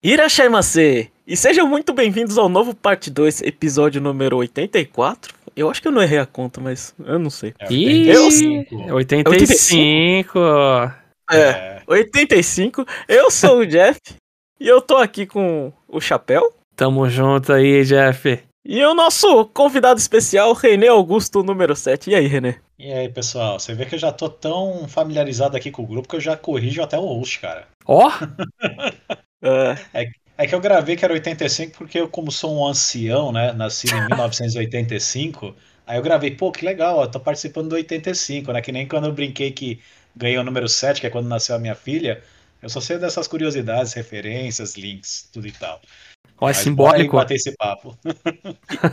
Irashaimase! E sejam muito bem-vindos ao novo parte 2, episódio número 84. Eu acho que eu não errei a conta, mas eu não sei. É Ih, 85. 85. É, 85. Eu sou o Jeff e eu tô aqui com o Chapéu. Tamo junto aí, Jeff. E o nosso convidado especial, René Augusto, número 7. E aí, René? E aí, pessoal, você vê que eu já tô tão familiarizado aqui com o grupo que eu já corrijo até o host, cara. Ó, É, É que eu gravei que era 85 porque eu, como sou um ancião, né, nasci em 1985, aí eu gravei, pô, que legal, ó, tô participando do 85, né, que nem quando eu brinquei que ganhei o número 7, que é quando nasceu a minha filha, eu só sei dessas curiosidades, referências, links, tudo e tal. ó, é simbólico. bora aí bater esse papo.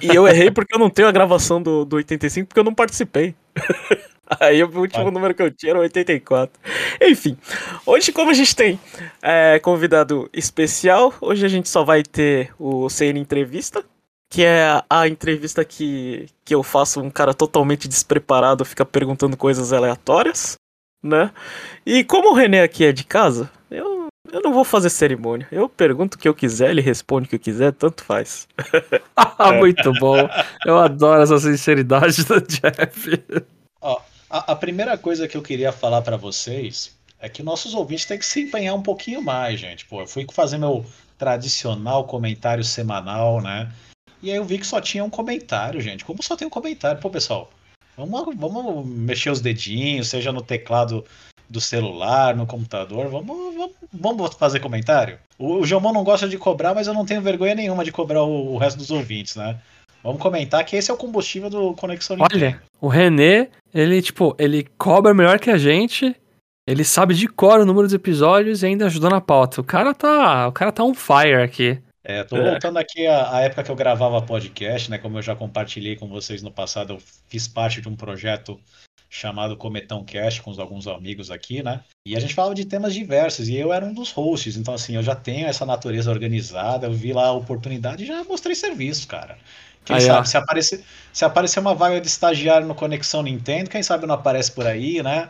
e eu errei porque eu não tenho a gravação do, do 85 porque eu não participei. Aí o último Ah. número que eu tinha era 84. Enfim, hoje, como a gente tem é, convidado especial, hoje a gente só vai ter o CN Entrevista, que é a entrevista que, que eu faço um cara totalmente despreparado, fica perguntando coisas aleatórias, né? E como o René aqui é de casa, eu, eu não vou fazer cerimônia. Eu pergunto o que eu quiser, ele responde o que eu quiser, tanto faz. Muito bom. Eu adoro essa sinceridade do Jeff. Ó, a, a primeira coisa que eu queria falar pra vocês é que nossos ouvintes têm que se empenhar um pouquinho mais, gente. Pô, eu fui fazer meu tradicional comentário semanal, né? E aí eu vi que só tinha um comentário, gente. Como só tem um comentário? Pô, pessoal, vamos, vamos mexer os dedinhos, seja no teclado do celular, no computador, vamos, vamos, vamos fazer comentário? O, o Jomon não gosta de cobrar, mas eu não tenho vergonha nenhuma de cobrar o, o resto dos ouvintes, né? Vamos comentar que esse é o combustível do Conexão Nintendo. Olha, o René, ele, tipo, ele cobra melhor que a gente. Ele sabe de cor o número dos episódios e ainda ajudou na pauta. O cara tá, o cara tá on fire aqui. É, tô É. voltando aqui à, à época que eu gravava podcast, né? Como eu já compartilhei com vocês no passado, eu fiz parte de um projeto chamado Cometão Cast com alguns amigos aqui, né? E a gente falava de temas diversos e eu era um dos hosts, então assim, eu já tenho essa natureza organizada, eu vi lá a oportunidade e já mostrei serviço, cara. Quem sabe, se aparecer, se aparecer uma vaga de estagiário no Conexão Nintendo, quem sabe não aparece por aí, né?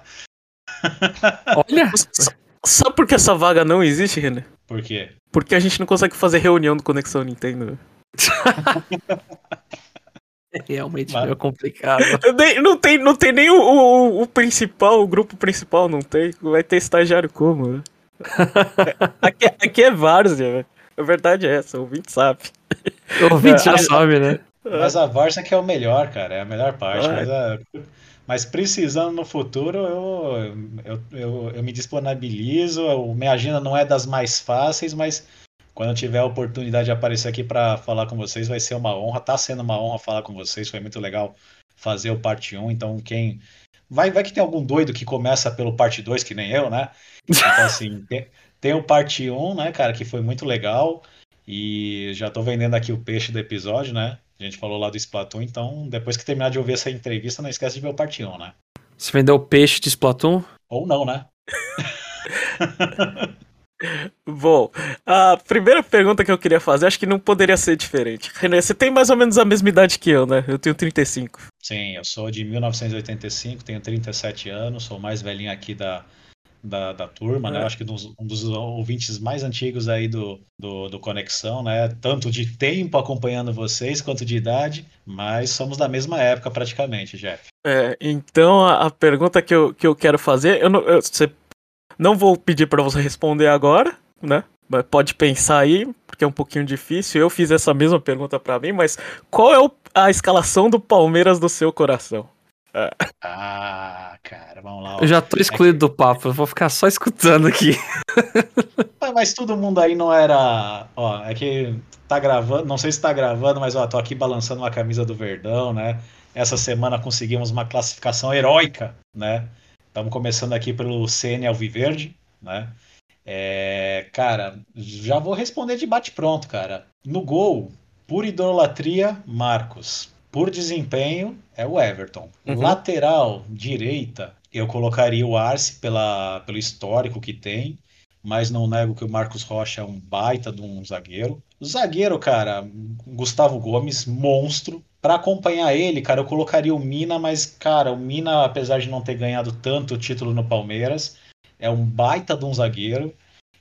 Olha, Sabe por que essa vaga não existe, René? Por quê? Porque a gente não consegue fazer reunião do Conexão Nintendo. é realmente Mas- meio complicado. Não, tem, não tem nem o, o, o principal, o grupo principal não tem. Vai ter estagiário como, né? aqui, aqui é várzea, velho. A verdade é essa, o ouvinte sabe. O ouvinte já É. sabe, né? Mas a Varsa que é o melhor, cara, é a melhor parte. Ah, Mas, a- mas precisando no futuro, eu, eu, eu, eu me disponibilizo. eu- minha agenda não é das mais fáceis, mas quando eu tiver a oportunidade de aparecer aqui para falar com vocês, vai ser uma honra. Tá sendo uma honra falar com vocês, foi muito legal fazer o parte 1. Então, quem. Vai, vai que tem algum doido que começa pelo parte 2, que nem eu, né? Então, assim, tem, o parte 1, né, cara, que foi muito legal. E já tô vendendo aqui o peixe do episódio, né? A gente falou lá do Splatoon, então depois que terminar de ouvir essa entrevista, não esquece de ver o parte 1, né? Você vendeu peixe de Splatoon? Ou não, né? Bom, a primeira pergunta que eu queria fazer, acho que não poderia ser diferente. René, você tem mais ou menos a mesma idade que eu, né? Eu tenho 35. Sim, eu sou de 1985, tenho 37 anos, sou o mais velhinho aqui da, da, da turma, né? É. Acho que dos- um dos ouvintes mais antigos aí do, do, do Conexão, né? Tanto de tempo acompanhando vocês quanto de idade, mas somos da mesma época praticamente, Jeff. É, então a, a pergunta que eu, que eu quero fazer, eu não, eu- você, não vou pedir pra você responder agora, né? Mas pode pensar aí, porque é um pouquinho difícil. Eu fiz essa mesma pergunta pra mim, mas qual é o- a escalação do Palmeiras do seu coração? Ah, cara, vamos lá. ó. Eu já tô excluído do papo, eu vou ficar só escutando aqui. Mas, mas todo mundo aí não era. Ó, é que tá gravando, não sei se tá gravando, mas ó, tô aqui balançando uma camisa do Verdão, né? Essa semana conseguimos uma classificação heróica, né? Estamos começando aqui pelo CN Alviverde, né? É, cara, já vou responder de bate-pronto, cara. No gol, por idolatria, Marcos. Por desempenho, é o Everton. Uhum. Lateral, direita, eu colocaria o Arce pela, pelo histórico que tem mas não nego que o Marcos Rocha é um baita de um zagueiro. O zagueiro, cara, Gustavo Gomes, monstro. Para acompanhar ele, cara, eu colocaria o Mina, mas, cara, o Mina, apesar de não ter ganhado tanto título no Palmeiras, é um baita de um zagueiro.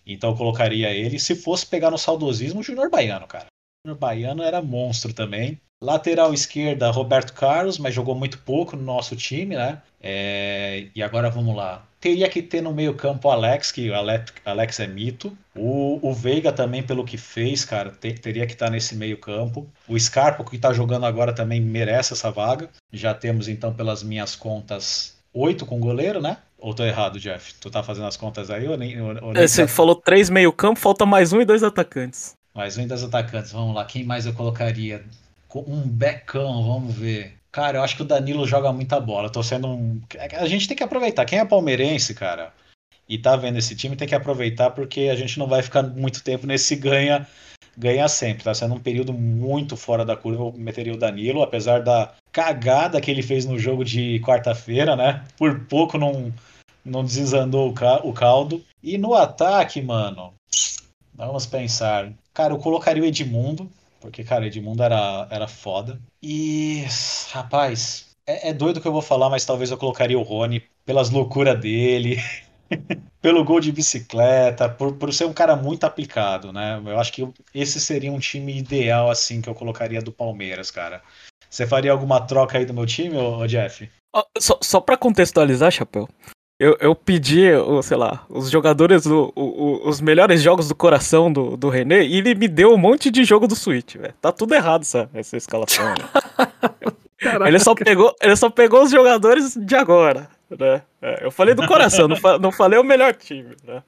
Então eu colocaria ele. Se fosse pegar no saudosismo, o Júnior Baiano, cara. O Júnior Baiano era monstro também. Lateral esquerda, Roberto Carlos, mas jogou muito pouco no nosso time, né? É... E agora vamos lá. Teria que ter no meio-campo o Alex, que o Alex, Alex é mito. O, o Veiga também, pelo que fez, cara, te, teria que estar nesse meio-campo. O Scarpa, que está jogando agora, também merece essa vaga. Já temos, então, pelas minhas contas, oito com goleiro, né? Ou tô errado, Jeff? Tu tá fazendo as contas aí ou nem. Ou, ou nem é, você falou três meio-campo, falta mais um e dois atacantes. Mais um e dois atacantes. Vamos lá, quem mais eu colocaria? Um becão, vamos ver. Cara, eu acho que o Danilo joga muita bola. Tô sendo um. A gente tem que aproveitar. Quem é palmeirense, cara, e tá vendo esse time, tem que aproveitar porque a gente não vai ficar muito tempo nesse ganha ganha sempre. Tá sendo um período muito fora da curva. Eu meteria o Danilo, apesar da cagada que ele fez no jogo de quarta-feira, né? Por pouco não, não desandou o caldo. E no ataque, mano, vamos pensar. Cara, eu colocaria o Edmundo. Porque, cara, Edmundo era, era foda. E, rapaz, é, é doido que eu vou falar, mas talvez eu colocaria o Rony pelas loucuras dele. pelo gol de bicicleta, por, por ser um cara muito aplicado, né? Eu acho que esse seria um time ideal, assim, que eu colocaria do Palmeiras, cara. Você faria alguma troca aí do meu time, ô, Jeff? Só, só pra contextualizar, Chapéu, eu, eu pedi, sei lá, os jogadores, o, o, os melhores jogos do coração do, do René e ele me deu um monte de jogo do Switch, velho. Tá tudo errado essa, essa escalação. Né? ele, só pegou, ele só pegou os jogadores de agora, né? É, eu falei do coração, não, fa não falei o melhor time, né?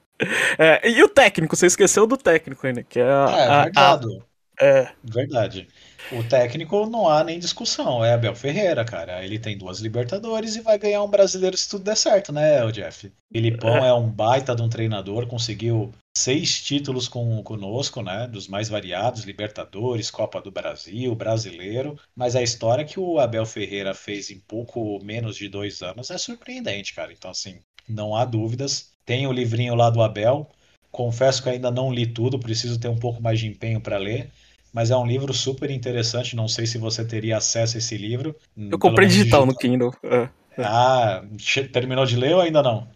É, e o técnico, você esqueceu do técnico ainda, que é a. É, a, verdade. A, é. Verdade. O técnico não há nem discussão, é Abel Ferreira, cara. Ele tem duas Libertadores e vai ganhar um brasileiro se tudo der certo, né, o Jeff? Filipão é. é um baita de um treinador, conseguiu seis títulos com, conosco, né? Dos mais variados, Libertadores, Copa do Brasil, Brasileiro. Mas a história que o Abel Ferreira fez em pouco menos de dois anos é surpreendente, cara. Então, assim, não há dúvidas. Tem o livrinho lá do Abel. Confesso que ainda não li tudo, preciso ter um pouco mais de empenho para ler mas é um livro super interessante. Não sei se você teria acesso a esse livro. Eu comprei digital, digital, no Kindle. É. Ah, terminou de ler ou ainda não?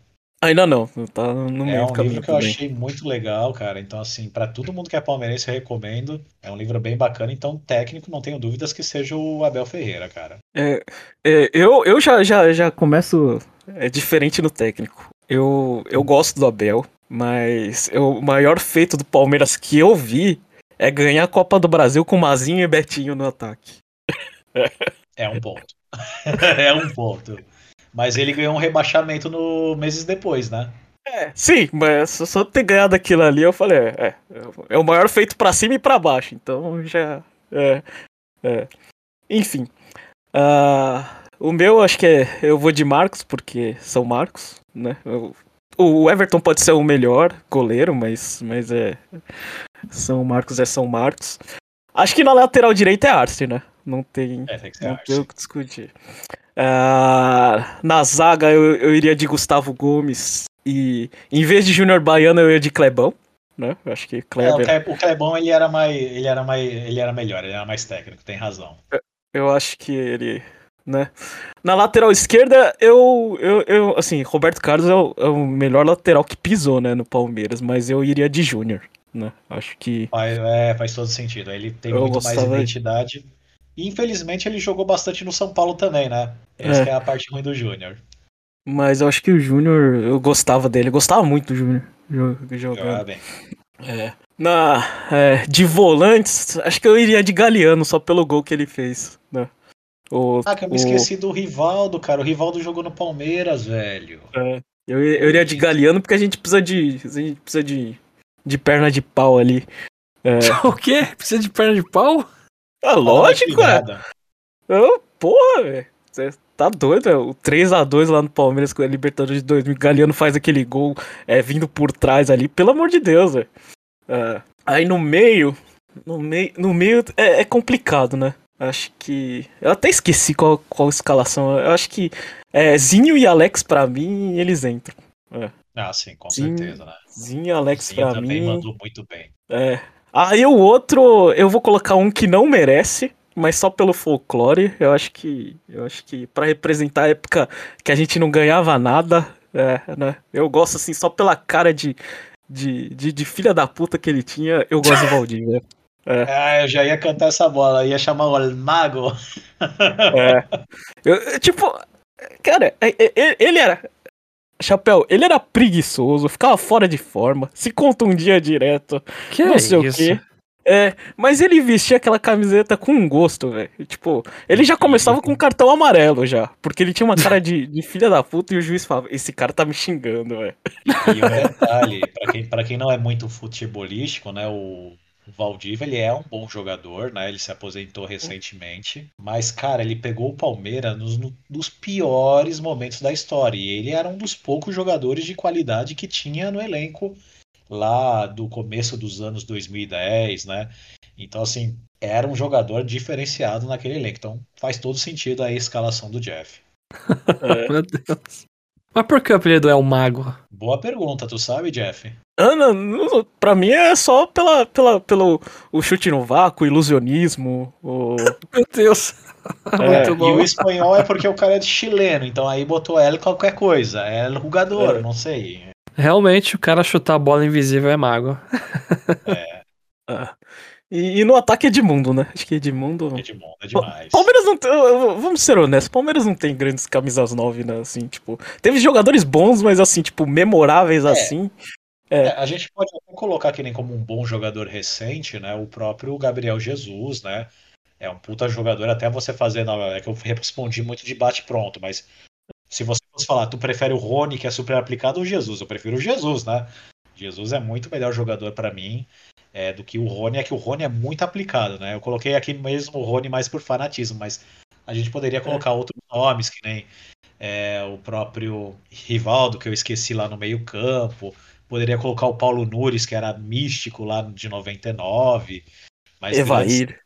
Ainda não, tá no meio É um livro que eu achei muito legal, cara. Então, assim, para todo mundo que é palmeirense, eu recomendo. É um livro bem bacana. Então, técnico, não tenho dúvidas que seja o Abel Ferreira, cara. É, é, eu eu já, já, já começo é, diferente no técnico. Eu, eu gosto do Abel, mas eu, o maior feito do Palmeiras que eu vi é ganhar a Copa do Brasil com Mazinho e Betinho no ataque. É um ponto. é um ponto. Mas ele ganhou um rebaixamento no meses depois, né? É, sim, mas só ter ganhado aquilo ali, eu falei, é, é, é o maior feito para cima e para baixo, então já, é, é. enfim, uh, o meu acho que é, eu vou de Marcos, porque são Marcos, né, eu, o Everton pode ser o melhor goleiro, mas, mas é, são Marcos é São Marcos. Acho que na lateral direita é Arce, né? Não tem, é, tem não tem o que discutir. Uh, na zaga eu, eu iria de Gustavo Gomes e em vez de Júnior Baiano eu ia de Clebão, né? Eu acho que Kleber... É, o Clebão ele era mais, ele era mais, ele era melhor, ele era mais técnico, tem razão. Eu, eu acho que ele, né? Na lateral esquerda, eu, eu, eu assim, Roberto Carlos é o, é o melhor lateral que pisou, né, no Palmeiras, mas eu iria de Júnior né? Acho que. Faz, é, faz todo sentido. Ele tem eu muito mais identidade. E infelizmente ele jogou bastante no São Paulo também, né? Essa é, é a parte ruim do Júnior. Mas eu acho que o Júnior, eu gostava dele, gostava muito do Júnior jogando. bem. É. Na, é, de volantes, acho que eu iria de Galeano só pelo gol que ele fez, né? O, ah, que eu me o... esqueci do Rivaldo, cara. O Rivaldo jogou no Palmeiras, velho. É. Eu, eu iria de Galeano porque a gente precisa de. A gente precisa de de perna de pau ali. É... O quê? Precisa de perna de pau? Ah, lógico, é. Oh, porra, velho. Você tá doido, é? O 3x2 lá no Palmeiras com a Libertadores de 2000. Galeano faz aquele gol é, vindo por trás ali. Pelo amor de Deus, velho. É, aí no meio. No meio, no meio é, é, complicado, né? Acho que. Eu até esqueci qual, qual escalação. Eu acho que é, Zinho e Alex, pra mim, eles entram. É. Ah, sim, com Zinho, certeza, né? Zinho Alex Zinho pra também mim. mandou muito bem. É. Aí o outro, eu vou colocar um que não merece, mas só pelo folclore. Eu acho que, eu acho que para representar a época que a gente não ganhava nada, é, né? Eu gosto assim só pela cara de de, de, de filha da puta que ele tinha, eu gosto do Valdívia. É. Ah, eu já ia cantar essa bola, ia chamar o Mago. É. Eu, tipo, cara, é, é, ele era. Chapéu, ele era preguiçoso, ficava fora de forma, se contundia direto. Que não sei isso? o quê. É, mas ele vestia aquela camiseta com um gosto, velho. Tipo, ele já começava com um cartão amarelo já. Porque ele tinha uma cara de, de filha da puta e o juiz falava: Esse cara tá me xingando, velho. E um detalhe, pra quem, pra quem não é muito futebolístico, né? O, o Valdívia, ele é um bom jogador, né? Ele se aposentou recentemente. Mas, cara, ele pegou o Palmeiras nos, nos piores momentos da história. E ele era um dos poucos jogadores de qualidade que tinha no elenco lá do começo dos anos 2010, né? Então, assim, era um jogador diferenciado naquele elenco. Então, faz todo sentido a escalação do Jeff. É. Meu Deus. Mas por que o apelido é o Mago? Boa pergunta, tu sabe, Jeff? Ah, não, não, pra mim é só pela, pela, pelo o chute no vácuo, o ilusionismo. O... Meu Deus. É, e o espanhol é porque o cara é de chileno, então aí botou L qualquer coisa. É jogador, é. não sei. Realmente, o cara chutar a bola invisível é mago. É. ah. E, e, no ataque Edmundo, né? Acho que Edmundo. Edmundo é demais. Palmeiras não tem. Vamos ser honestos, Palmeiras não tem grandes camisas 9, né? Assim, tipo. Teve jogadores bons, mas assim, tipo, memoráveis é. assim. É. É, a gente pode colocar que nem como um bom jogador recente, né? O próprio Gabriel Jesus, né? É um puta jogador, até você fazer. É que eu respondi muito de bate pronto, mas se você fosse falar, tu prefere o Rony, que é super aplicado, ou Jesus? Eu prefiro o Jesus, né? Jesus é muito melhor jogador para mim é, do que o Rony. É que o Rony é muito aplicado, né? Eu coloquei aqui mesmo o Rony mais por fanatismo, mas a gente poderia colocar é. outros nomes, que nem é, o próprio Rivaldo, que eu esqueci lá no meio-campo. Poderia colocar o Paulo Nunes, que era místico lá de 99. Mas Evair.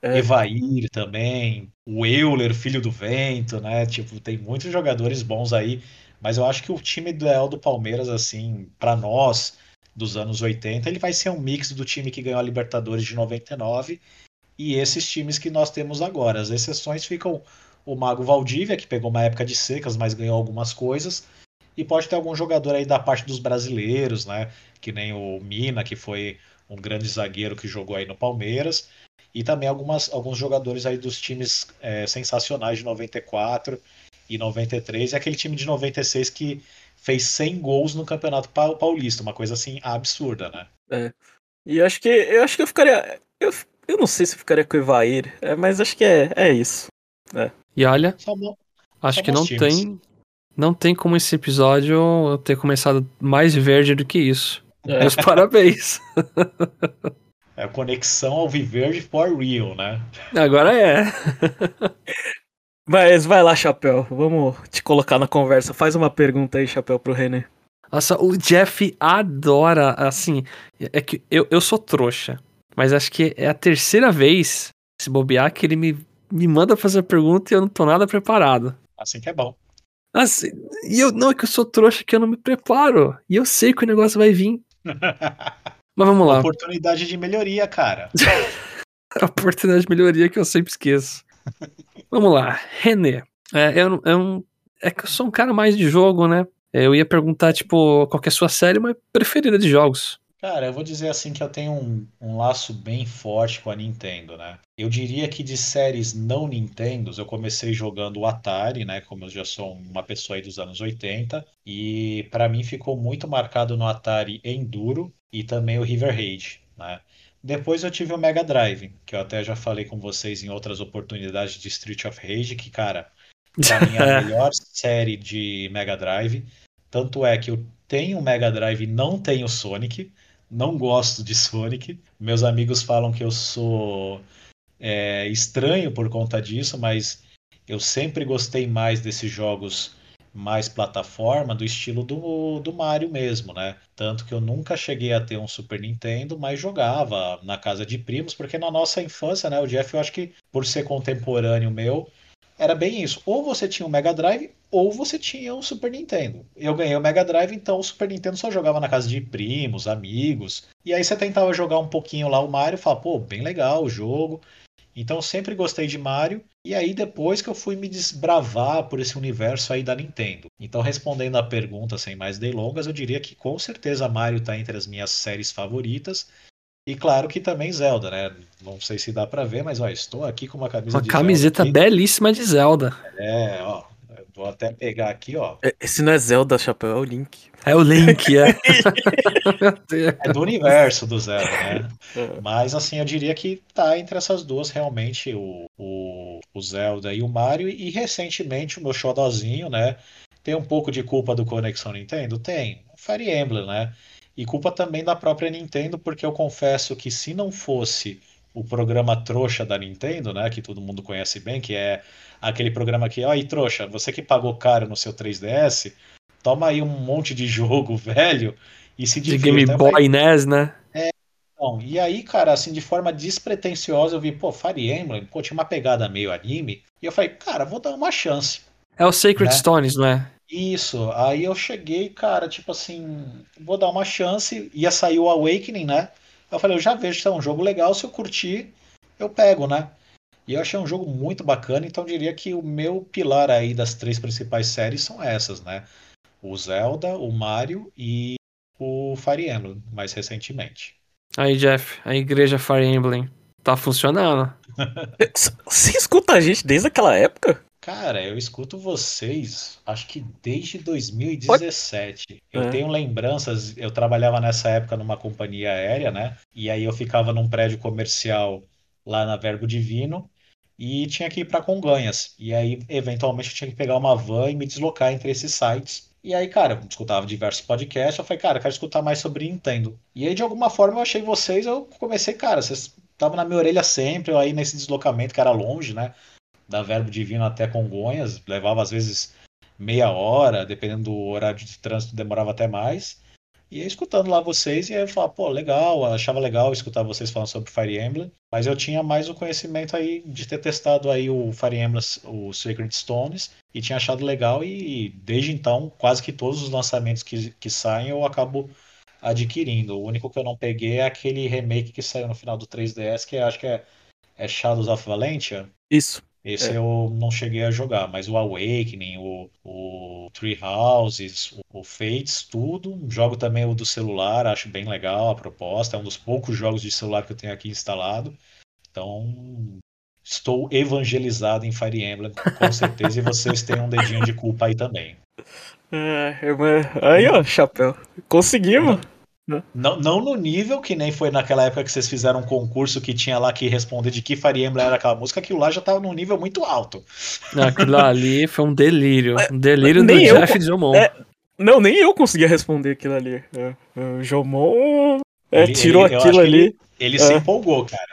É. Evair também, o Euler, filho do vento, né? Tipo, tem muitos jogadores bons aí, mas eu acho que o time ideal do Palmeiras, assim, para nós, dos anos 80, ele vai ser um mix do time que ganhou a Libertadores de 99 e esses times que nós temos agora. As exceções ficam o Mago Valdívia, que pegou uma época de secas, mas ganhou algumas coisas, e pode ter algum jogador aí da parte dos brasileiros, né? Que nem o Mina, que foi um grande zagueiro que jogou aí no Palmeiras e também algumas, alguns jogadores aí dos times é, sensacionais de 94 e 93, e aquele time de 96 que fez 100 gols no Campeonato Paulista, uma coisa assim absurda, né? É. E acho que eu acho que eu ficaria eu, eu não sei se eu ficaria com o Evair, é, mas acho que é, é isso. É. E olha, acho que não times. tem não tem como esse episódio eu ter começado mais verde do que isso. É. Meus parabéns. É a conexão ao viver for real, né? Agora é. Mas vai lá, Chapéu. Vamos te colocar na conversa. Faz uma pergunta aí, Chapéu, pro René. Nossa, o Jeff adora, assim. É que eu, eu sou trouxa. Mas acho que é a terceira vez, se bobear, que ele me, me manda fazer a pergunta e eu não tô nada preparado. Assim que é bom. Assim, e eu não é que eu sou trouxa que eu não me preparo. E eu sei que o negócio vai vir. Mas vamos lá. Oportunidade de melhoria, cara. a oportunidade de melhoria que eu sempre esqueço. vamos lá. René. É, eu, eu, é que eu sou um cara mais de jogo, né? Eu ia perguntar, tipo, qual é a sua série mais preferida de jogos? Cara, eu vou dizer assim que eu tenho um, um, laço bem forte com a Nintendo, né? Eu diria que de séries não Nintendos, eu comecei jogando o Atari, né? Como eu já sou uma pessoa aí dos anos 80, e para mim ficou muito marcado no Atari Enduro e também o River Raid, né? Depois eu tive o Mega Drive, que eu até já falei com vocês em outras oportunidades de Street of Rage, que, cara, pra mim é a melhor série de Mega Drive. Tanto é que eu tenho o Mega Drive e não tenho Sonic não gosto de Sonic. Meus amigos falam que eu sou é, estranho por conta disso, mas eu sempre gostei mais desses jogos mais plataforma, do estilo do, do Mario mesmo, né? Tanto que eu nunca cheguei a ter um Super Nintendo, mas jogava na casa de primos, porque na nossa infância, né? O Jeff, eu acho que por ser contemporâneo meu, era bem isso. Ou você tinha um Mega Drive, ou você tinha um Super Nintendo. Eu ganhei o Mega Drive, então o Super Nintendo só jogava na casa de primos, amigos. E aí você tentava jogar um pouquinho lá o Mario falava, pô, bem legal o jogo. Então eu sempre gostei de Mario. E aí depois que eu fui me desbravar por esse universo aí da Nintendo. Então respondendo a pergunta sem mais delongas, eu diria que com certeza Mario está entre as minhas séries favoritas. E claro que também Zelda, né? Não sei se dá para ver, mas ó, estou aqui com uma camisa Uma camiseta Zelda belíssima de Zelda. É, ó. Vou até pegar aqui, ó. É, Esse não é Zelda, chapéu, é o Link. É o Link, é. É do universo do Zelda, né? É. Mas assim, eu diria que tá entre essas duas realmente o, o, o Zelda e o Mario. E recentemente o meu xodozinho, né? Tem um pouco de culpa do Conexão Nintendo? Tem. Fire Emblem, né? E culpa também da própria Nintendo, porque eu confesso que se não fosse o programa trouxa da Nintendo, né? Que todo mundo conhece bem, que é aquele programa que, ó, aí trouxa, você que pagou caro no seu 3DS, toma aí um monte de jogo velho e se De divirta. Game Eu falei, Boy NES, né? Bom, e aí, cara, assim, de forma despretensiosa, eu vi, pô, Fire Emblem, pô, tinha uma pegada meio anime, e eu falei, cara, vou dar uma chance. É o Sacred Né? Stones, não é? Isso, aí eu cheguei, cara, tipo assim, vou dar uma chance, ia sair o Awakening, né? Eu falei, eu já vejo que é um jogo legal, se eu curtir, eu pego, né? E eu achei um jogo muito bacana, então eu diria que o meu pilar aí das três principais séries são essas, né? O Zelda, o Mario e o Fire Emblem, mais recentemente. Aí, Jeff, a igreja Fire Emblem tá funcionando. Você escuta a gente desde aquela época? Cara, eu escuto vocês, acho que desde 2017. Eu É. tenho lembranças, eu trabalhava nessa época numa companhia aérea, né? E aí eu ficava num prédio comercial lá na Verbo Divino e tinha que ir para Congonhas. E aí, eventualmente, eu tinha que pegar uma van e me deslocar entre esses sites. E aí, cara, eu escutava diversos podcasts. Eu falei, cara, eu quero escutar mais sobre Nintendo. E aí, de alguma forma, eu achei vocês. Eu comecei, cara, vocês estavam na minha orelha sempre. Eu aí nesse deslocamento que era longe, né? Da Verbo Divino até Congonhas. Levava às vezes meia hora, dependendo do horário de trânsito, demorava até mais. E aí, escutando lá vocês, e aí eu falava, pô, legal, achava legal escutar vocês falando sobre Fire Emblem. Mas eu tinha mais o conhecimento aí de ter testado aí o Fire Emblem, o Sacred Stones, e tinha achado legal. E desde então, quase que todos os lançamentos que, que saem eu acabo adquirindo. O único que eu não peguei é aquele remake que saiu no final do 3DS, que acho que é, é Shadows of Valentia. Isso. Esse É. eu não cheguei a jogar, mas o Awakening, o, o Three Houses, o, o Fates, tudo. Jogo também o do celular, acho bem legal a proposta. É um dos poucos jogos de celular que eu tenho aqui instalado. Então, estou evangelizado em Fire Emblem, com certeza, e vocês têm um dedinho de culpa aí também. É, aí, ó, chapéu. Conseguimos. Não, não no nível que nem foi naquela época que vocês fizeram um concurso que tinha lá que responder de que Fire Emblem era aquela música, aquilo lá já estava num nível muito alto. Aquilo ali foi um delírio. Um delírio do Nem eu- Jeff Drummond. é, Não, nem eu conseguia responder aquilo ali. É, é, o Jomon é, Ele- tirou ele- aquilo ali. Ele, ele se É. empolgou, cara.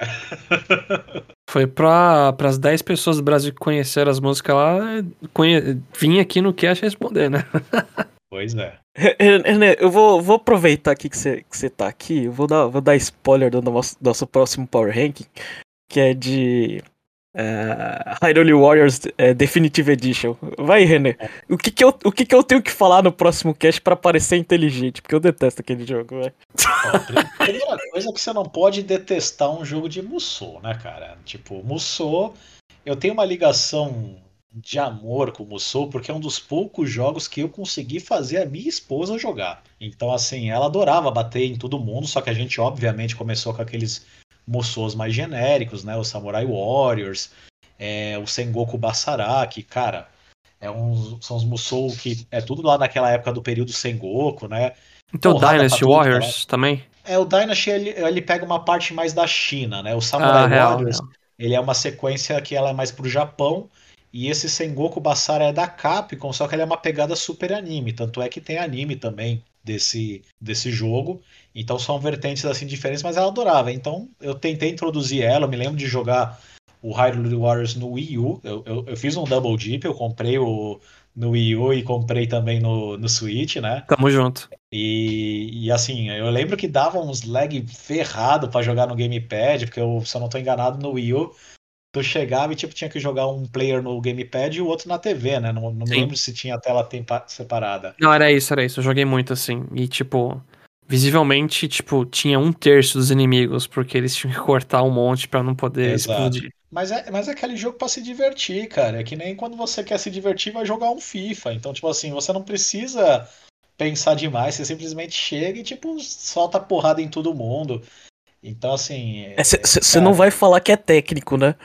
Foi pra, pras 10 pessoas do Brasil que conheceram as músicas lá, conhe... vim aqui no cast responder, né? Pois é. René, eu vou, vou aproveitar aqui que você que você tá aqui, eu vou dar, vou dar spoiler do nosso, nosso próximo Power Ranking, que é de é, Hyrule Warriors é, Definitive Edition. Vai, René. O, que, que, eu, o que, que eu tenho que falar no próximo cast pra parecer inteligente? Porque eu detesto aquele jogo, pri- primeira coisa é que você não pode detestar um jogo de Musou, né, cara? Tipo, Musou, eu tenho uma ligação de amor com o Musou porque é um dos poucos jogos que eu consegui fazer a minha esposa jogar. Então, assim, ela adorava bater em todo mundo, só que a gente, obviamente, começou com aqueles Musous mais genéricos, né? O Samurai Warriors, é, o Sengoku Basara, que, cara, é uns, são os Musou que é tudo lá naquela época do período Sengoku, né? Então, Porrada Dynasty tudo, Warriors também. É, o Dynasty ele, ele pega uma parte mais da China, né? O Samurai Ah, real, Warriors, real. ele é uma sequência que ela é mais pro Japão, e esse Sengoku Basara é da Capcom, só que ele é uma pegada super anime, tanto é que tem anime também desse, desse jogo. Então são vertentes assim diferentes, mas ela adorava. Então eu tentei introduzir ela, eu me lembro de jogar o Hyrule Warriors no Wii U. Eu, eu, eu fiz um double dip, eu comprei o no Wii U e comprei também no, no Switch, né? Tamo junto. E, e, assim, eu lembro que dava uns lag ferrado pra jogar no gamepad, porque eu, se eu não tô enganado, no Wii U, tu chegava e tipo, tinha que jogar um player no gamepad e o outro na TV, né? Não, não lembro se tinha a tela tempa- separada. Não, era isso, era isso. Eu joguei muito assim. E, tipo, visivelmente, tipo, tinha um terço dos inimigos, porque eles tinham que cortar um monte pra não poder Exato. explodir. Mas é, mas é aquele jogo para se divertir, cara. É que nem quando você quer se divertir, vai jogar um FIFA. Então, tipo assim, você não precisa pensar demais, você simplesmente chega e, tipo, solta porrada em todo mundo. Então, assim. Você é, não vai falar que é técnico, né?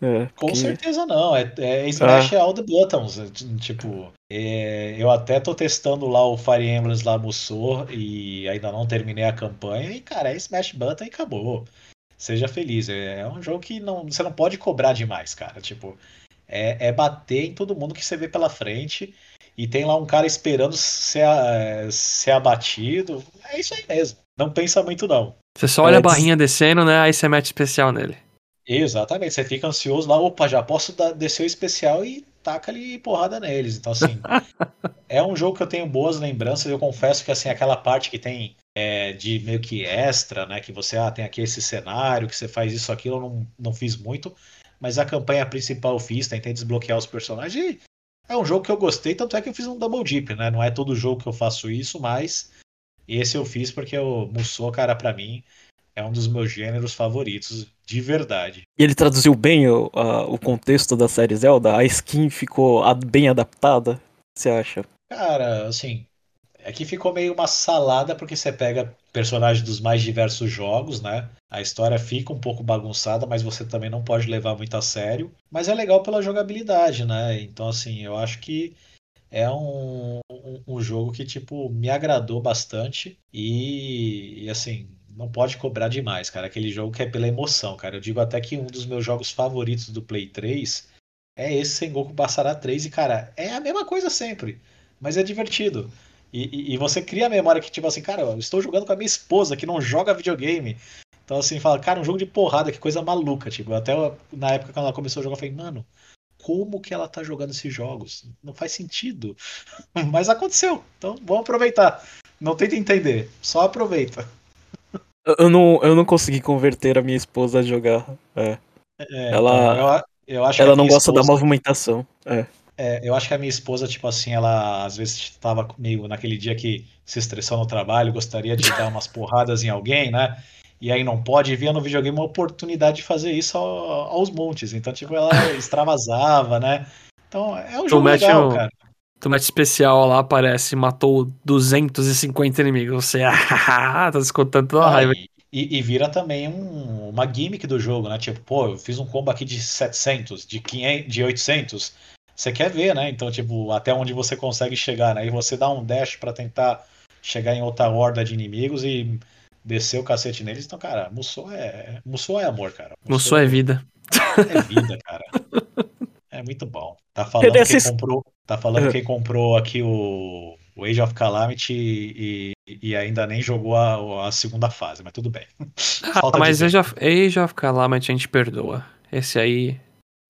É, Com que... certeza não, é, é smash ah. all the buttons. É, tipo, é, eu até tô testando lá o Fire Emblem lá Musou e ainda não terminei a campanha. E, cara, é smash button e acabou. Seja feliz. É, é um jogo que não, você não pode cobrar demais, cara. Tipo, é, é bater em todo mundo que você vê pela frente. E tem lá um cara esperando ser, é, ser abatido. É isso aí mesmo. Não pensa muito, não. Você só olha a barrinha descendo, né? Aí você mete especial nele. Exatamente, você fica ansioso lá, opa, já posso dar, descer o especial e taca ali porrada neles. Então, assim, é um jogo que eu tenho boas lembranças. Eu confesso que, assim, aquela parte que tem é, de meio que extra, né? Que você ah, tem aqui esse cenário, que você faz isso, aquilo, eu não, não fiz muito. Mas a campanha principal eu fiz, tentei desbloquear os personagens. É um jogo que eu gostei, tanto é que eu fiz um double dip, né? Não é todo jogo que eu faço isso, mas esse eu fiz porque o Musou, cara, para mim, é um dos meus gêneros favoritos, de verdade. E ele traduziu bem o, a, o contexto da série Zelda? A skin ficou bem adaptada? Você acha? Cara, assim, aqui é ficou meio uma salada porque você pega personagens dos mais diversos jogos, né? A história fica um pouco bagunçada, mas você também não pode levar muito a sério. Mas é legal pela jogabilidade, né? Então, assim, eu acho que é um, um, um jogo que, tipo, me agradou bastante. E, e assim, não pode cobrar demais, cara. Aquele jogo que é pela emoção, cara. Eu digo até que um dos meus jogos favoritos do Play 3 é esse Sengoku Basara 3 e, cara, é a mesma coisa sempre, mas é divertido. E, e, e, você cria a memória que, tipo assim, cara, eu estou jogando com a minha esposa que não joga videogame. Então, assim, fala, cara, um jogo de porrada, que coisa maluca. Tipo, até na época que ela começou a jogar, eu falei, mano, como que ela tá jogando esses jogos? Não faz sentido. Mas aconteceu. Então, vamos aproveitar. Não tenta entender, só aproveita. Eu não, eu não consegui converter a minha esposa a jogar. É. É, ela então, eu, eu acho ela não gosta esposa... da movimentação. É. É, eu acho que a minha esposa, tipo assim, ela às vezes estava meio naquele dia que se estressou no trabalho, gostaria de dar umas porradas em alguém, né? E aí não pode, via no videogame uma oportunidade de fazer isso ao, aos montes. Então, tipo, ela extravasava, né? Então, é um jogo legal, um, cara. Tu mete especial lá, aparece, matou 250 inimigos. Você, ah, tá descontando toda a raiva. E, e, vira também um, uma gimmick do jogo, né? Tipo, pô, eu fiz um combo aqui de 700, de 500, de 800. Você quer ver, né? Então, tipo, até onde você consegue chegar, né? E você dá um dash para tentar chegar em outra horda de inimigos e descer o cacete neles. Então, cara, Musou é, Musou é amor, cara. Musou, é vida. É vida, cara. É muito bom. Tá falando quem comprou, tá falando quem comprou aqui o, o Age of Calamity e, e ainda nem jogou a, a, segunda fase, mas tudo bem. Ah, mas Age of, Age of Calamity a gente perdoa. Esse aí.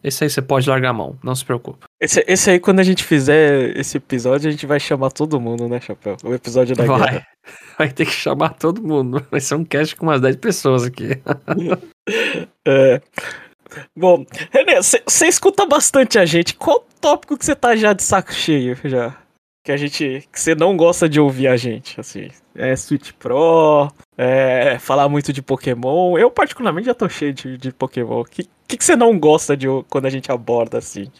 Esse aí você pode largar a mão, não se preocupe. Esse, esse aí, quando a gente fizer esse episódio, a gente vai chamar todo mundo, né, Chapéu? O episódio da vai. guerra. Vai ter que chamar todo mundo. Vai ser um cast com umas 10 pessoas aqui. é. Bom, René, você escuta bastante a gente. Qual tópico que você tá já de saco cheio já? Que a gente. Que você não gosta de ouvir a gente, assim. É Switch Pro, é falar muito de Pokémon. Eu, particularmente, já tô cheio de, de Pokémon. O que, que, você não gosta de quando a gente aborda assim?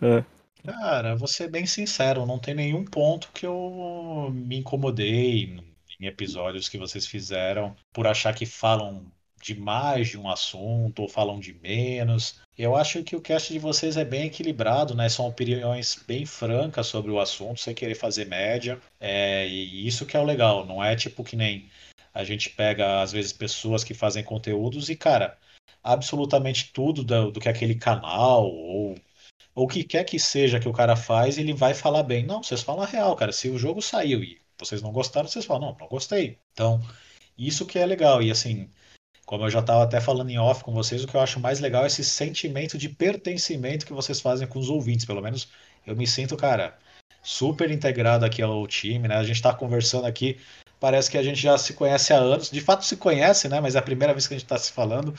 É. Cara, vou ser bem sincero, não tem nenhum ponto que eu me incomodei em episódios que vocês fizeram por achar que falam de mais de um assunto ou falam de menos. Eu acho que o cast de vocês é bem equilibrado, né? São opiniões bem francas sobre o assunto, sem querer fazer média. É, e isso que é o legal, não é tipo que nem a gente pega, às vezes, pessoas que fazem conteúdos e, cara, absolutamente tudo do, do que aquele canal ou o que quer que seja que o cara faz, ele vai falar bem. Não, vocês falam a real, cara. Se o jogo saiu e vocês não gostaram, vocês falam, não, não gostei. Então, isso que é legal. E assim, como eu já estava até falando em off com vocês, o que eu acho mais legal é esse sentimento de pertencimento que vocês fazem com os ouvintes. Pelo menos eu me sinto, cara, super integrado aqui ao time, né? A gente está conversando aqui, parece que a gente já se conhece há anos. De fato se conhece, né? Mas é a primeira vez que a gente está se falando.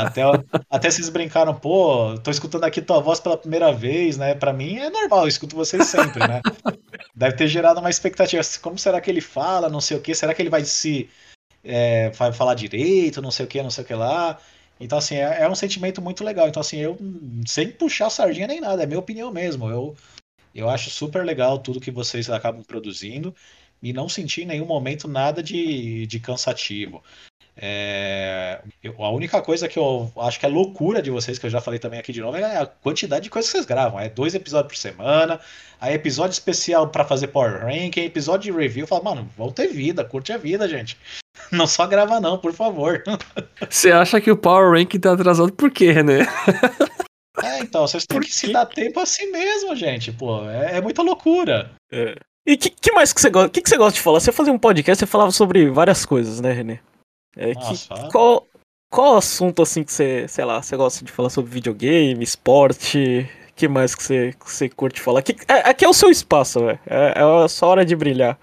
Até, até vocês brincaram, pô, tô escutando aqui tua voz pela primeira vez, né? Para mim é normal, eu escuto vocês sempre, né? Deve ter gerado uma expectativa. Como será que ele fala? Não sei o quê. Será que ele vai se é, falar direito, não sei o que, não sei o que lá. Então, assim, é, é, um sentimento muito legal. Então, assim, eu sem puxar sardinha nem nada, é minha opinião mesmo. Eu, eu acho super legal tudo que vocês acabam produzindo e não senti em nenhum momento nada de, de cansativo. É, eu, a única coisa que eu acho que é loucura de vocês, que eu já falei também aqui de novo, é a quantidade de coisas que vocês gravam. É dois episódios por semana, aí episódio especial para fazer Power Ranking, episódio de review. Eu falo, mano, vão ter vida, curte a vida, gente. Não só grava não, por favor. Você acha que o Power Ranking tá atrasado por quê, né? É, então, vocês têm que se dar tempo assim mesmo, gente. Pô, é, é muita loucura. É. E que, que mais que você gosta? que, que você gosta de falar? Você fazia um podcast, você falava sobre várias coisas, né, Renê? É, que, qual, qual assunto assim que você, sei lá, você gosta de falar sobre videogame, esporte? que mais que você, que você curte falar? Que, é, aqui é o seu espaço, velho. É, é a sua hora de brilhar.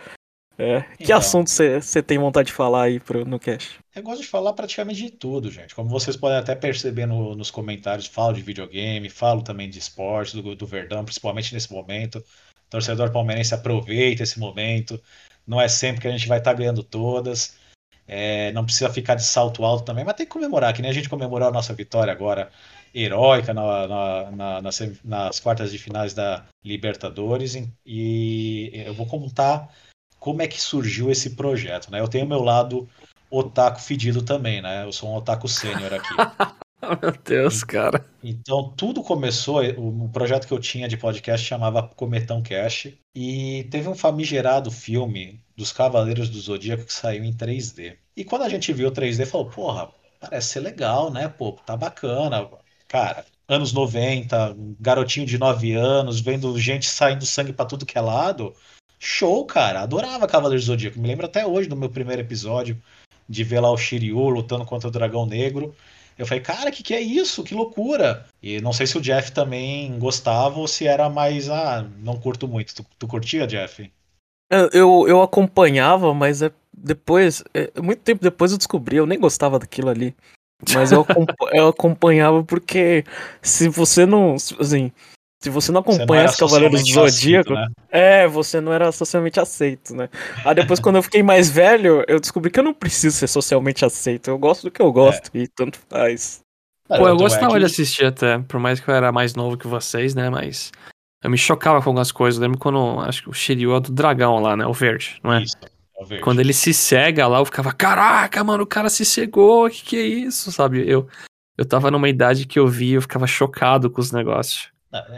É. Que então, assunto você tem vontade de falar aí pro, no cast? Eu gosto de falar praticamente de tudo, gente. Como vocês podem até perceber no, nos comentários, falo de videogame, falo também de esporte, do, do Verdão, principalmente nesse momento. O torcedor palmeirense aproveita esse momento. Não é sempre que a gente vai estar tá ganhando todas. É, não precisa ficar de salto alto também, mas tem que comemorar, que nem a gente comemorou a nossa vitória agora heróica na, na, na, nas, nas quartas de finais da Libertadores. E eu vou contar como é que surgiu esse projeto, né? Eu tenho meu lado otaku fedido também, né? Eu sou um otaku sênior aqui. meu Deus, cara. Então, tudo começou, o projeto que eu tinha de podcast chamava Cometão Cash, e teve um famigerado filme dos Cavaleiros do Zodíaco que saiu em 3D. E quando a gente viu o 3D, falou, porra, parece ser legal, né? Pô, tá bacana. Cara, anos 90, garotinho de 9 anos, vendo gente saindo sangue para tudo que é lado. Show, cara. Adorava Cavaleiros do Zodíaco. Me lembro até hoje do meu primeiro episódio de ver lá o Shiryu lutando contra o Dragão Negro. Eu falei, cara, que que é isso? Que loucura! E não sei se o Jeff também gostava ou se era mais, ah, não curto muito. Tu, tu curtia, Jeff? Eu, eu acompanhava, mas é, depois, é, muito tempo depois eu descobri, eu nem gostava daquilo ali. Mas eu, eu acompanhava porque se você não. Assim, se você não acompanha os Cavaleiros do Zodíaco, né? é, você não era socialmente aceito, né? Aí depois, quando eu fiquei mais velho, eu descobri que eu não preciso ser socialmente aceito. Eu gosto do que eu gosto é. e tanto faz. Pô, eu gostava é de assistir até, por mais que eu era mais novo que vocês, né? Mas eu me chocava com algumas coisas. Eu lembro quando, acho que o Shiryu é do dragão lá, né? O verde, não é? Isso. É quando ele se cega lá, eu ficava, caraca, mano, o cara se cegou, que que é isso, sabe? Eu, eu tava numa idade que eu via, eu ficava chocado com os negócios.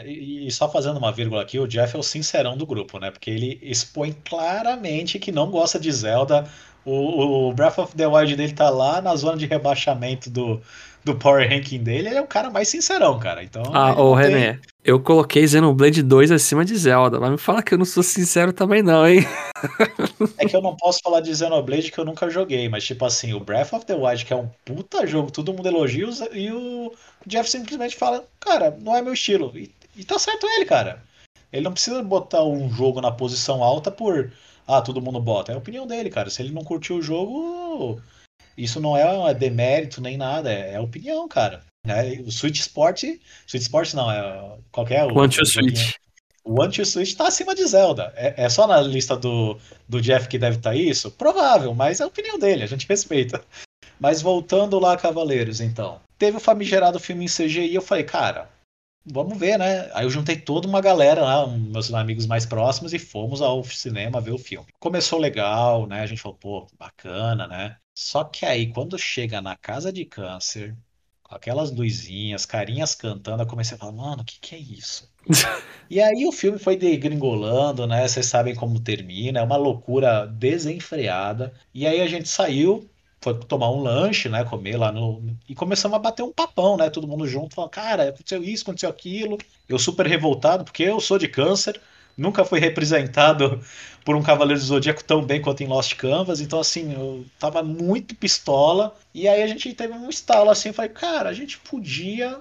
E só fazendo uma vírgula aqui, o Jeff é o sincerão do grupo, né? Porque ele expõe claramente que não gosta de Zelda. O, o Breath of the Wild dele tá lá na zona de rebaixamento do, do Power Ranking dele. Ele é o cara mais sincerão, cara. Então, ah, ô René, eu coloquei Xenoblade 2 acima de Zelda, mas me fala que eu não sou sincero também não, hein? É que eu não posso falar de Xenoblade que eu nunca joguei, mas tipo assim, o Breath of the Wild, que é um puta jogo, todo mundo elogia, e o o Jeff simplesmente fala, cara, não é meu estilo. E, e tá certo ele, cara. Ele não precisa botar um jogo na posição alta por. Ah, todo mundo bota. É a opinião dele, cara. Se ele não curtiu o jogo, isso não é demérito nem nada. É, é opinião, cara. É, o Switch Sport. Switch Sport não, é qualquer. O One to Switch. O One to Switch tá acima de Zelda. É, é só na lista do, do Jeff que deve estar tá isso? Provável, mas é a opinião dele, a gente respeita. Mas voltando lá, Cavaleiros, então. Teve o famigerado filme em CGI e eu falei, cara, vamos ver, né? Aí eu juntei toda uma galera lá, meus amigos mais próximos, e fomos ao cinema ver o filme. Começou legal, né? A gente falou, pô, bacana, né? Só que aí, quando chega na casa de câncer, com aquelas luzinhas, carinhas cantando, eu comecei a falar, mano, o que, que é isso? e aí o filme foi degringolando, né? Vocês sabem como termina, é uma loucura desenfreada. E aí a gente saiu, foi tomar um lanche, né? Comer lá no. E começamos a bater um papão, né? Todo mundo junto, falando, cara, aconteceu isso, aconteceu aquilo. Eu super revoltado, porque eu sou de câncer, nunca fui representado por um Cavaleiro do Zodíaco tão bem quanto em Lost Canvas, então assim, eu tava muito pistola. E aí a gente teve um estalo assim, falei, cara, a gente podia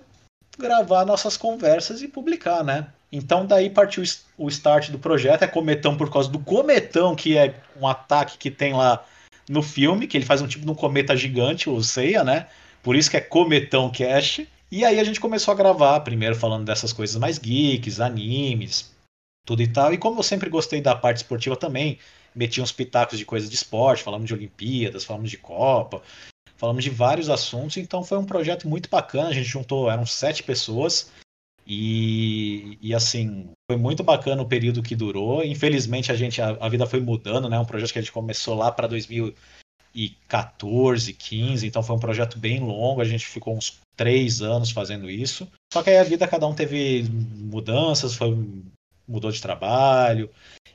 gravar nossas conversas e publicar, né? Então daí partiu o start do projeto, é Cometão por causa do Cometão, que é um ataque que tem lá no filme, que ele faz um tipo de um cometa gigante, o Seiya, né? Por isso que é Cometão Cash. E aí a gente começou a gravar, primeiro falando dessas coisas mais geeks, animes, tudo e tal. E como eu sempre gostei da parte esportiva também, meti uns pitacos de coisas de esporte, falamos de Olimpíadas, falamos de Copa, falamos de vários assuntos, então foi um projeto muito bacana. A gente juntou, eram sete pessoas, e, e assim, foi muito bacana o período que durou. Infelizmente a gente a, a vida foi mudando, né? Um projeto que a gente começou lá para 2014, 15, então foi um projeto bem longo. A gente ficou uns três anos fazendo isso. Só que aí a vida cada um teve mudanças, foi mudou de trabalho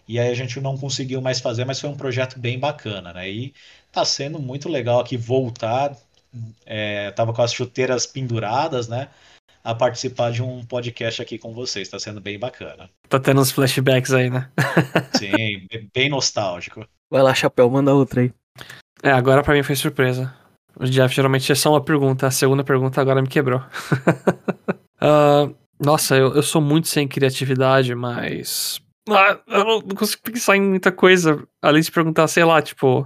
e aí a gente não conseguiu mais fazer, mas foi um projeto bem bacana, né? E tá sendo muito legal aqui voltar. É, tava com as chuteiras penduradas, né? A participar de um podcast aqui com vocês. Está sendo bem bacana. Tá tendo uns flashbacks aí, né? Sim, bem nostálgico. Vai lá, Chapéu, manda outra aí. É, agora para mim foi surpresa. O Jeff geralmente é só uma pergunta, a segunda pergunta agora me quebrou. uh, nossa, eu, eu sou muito sem criatividade, mas. Ah, eu não consigo pensar em muita coisa. Além de perguntar, sei lá, tipo.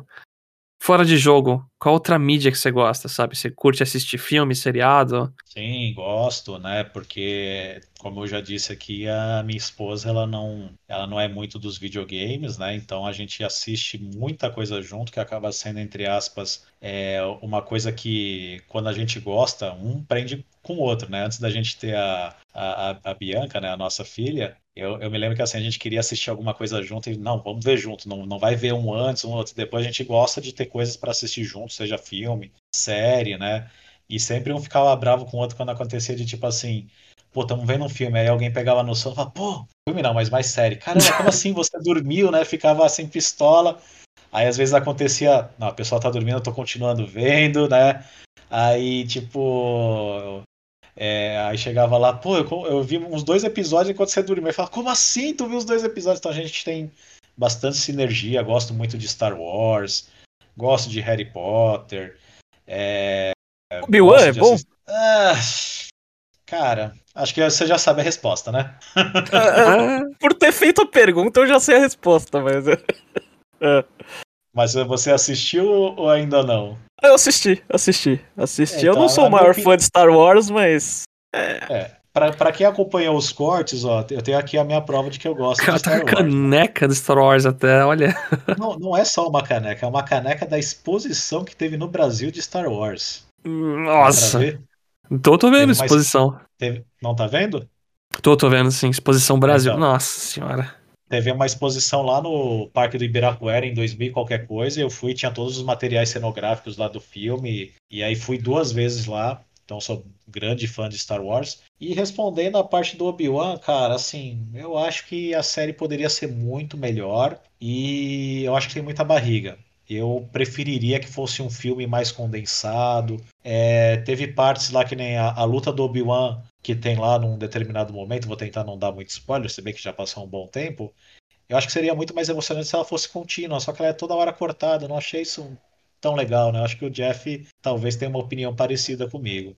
Fora de jogo, qual outra mídia que você gosta, sabe? Você curte assistir filme, seriado? Sim, gosto, né? Porque, como eu já disse aqui, a minha esposa, ela não, ela não é muito dos videogames, né? Então a gente assiste muita coisa junto, que acaba sendo, entre aspas, é uma coisa que, quando a gente gosta, um prende com o outro, né? Antes da gente ter a, a, a Bianca, né? A nossa filha, eu, eu me lembro que assim, a gente queria assistir alguma coisa junto e não, vamos ver junto, não, não vai ver um antes, um outro depois. A gente gosta de ter coisas para assistir junto, seja filme, série, né? E sempre um ficava bravo com o outro quando acontecia de tipo assim, pô, estamos vendo um filme, aí alguém pegava no sono e falava, pô, filme não, mas mais série. Caramba, como assim você dormiu, né? Ficava assim, pistola. Aí às vezes acontecia, não, a pessoa tá dormindo, eu tô continuando vendo, né? Aí, tipo, é, aí chegava lá, pô, eu, eu, vi uns dois episódios enquanto você dormia. Eu falava, como assim tu viu os dois episódios? Então a gente tem bastante sinergia. Gosto muito de Star Wars, gosto de Harry Potter. É, Obi-Wan é bom? Ah, cara, acho que você já sabe a resposta, né? Por ter feito a pergunta, eu já sei a resposta, mas. É. Mas você assistiu ou ainda não? Eu assisti, assisti, assisti. É, eu não sou o maior fã de Star Wars, mas. É. é. Pra, pra quem acompanha os cortes, ó, eu tenho aqui a minha prova de que eu gosto Cara, de Star tá Wars. caneca do Star Wars até, olha. Não, não é só uma caneca, é uma caneca da exposição que teve no Brasil de Star Wars. Nossa. Tô, tô vendo teve exposição. Teve... Não tá vendo? Tô, tô vendo sim, exposição Brasil. Então, Nossa senhora. Teve uma exposição lá no Parque do Ibirapuera em 2000 qualquer coisa. Eu fui, tinha todos os materiais cenográficos lá do filme. E aí fui duas vezes lá. Então sou grande fã de Star Wars. E respondendo a parte do Obi-Wan, cara, assim, eu acho que a série poderia ser muito melhor. E eu acho que tem muita barriga. Eu preferiria que fosse um filme mais condensado. É, teve partes lá que nem a, a luta do Obi-Wan que tem lá num determinado momento, vou tentar não dar muito spoiler, se bem que já passou um bom tempo. Eu acho que seria muito mais emocionante se ela fosse contínua, só que ela é toda hora cortada. Eu não achei isso tão legal, né? Eu acho que o Jeff talvez tenha uma opinião parecida comigo.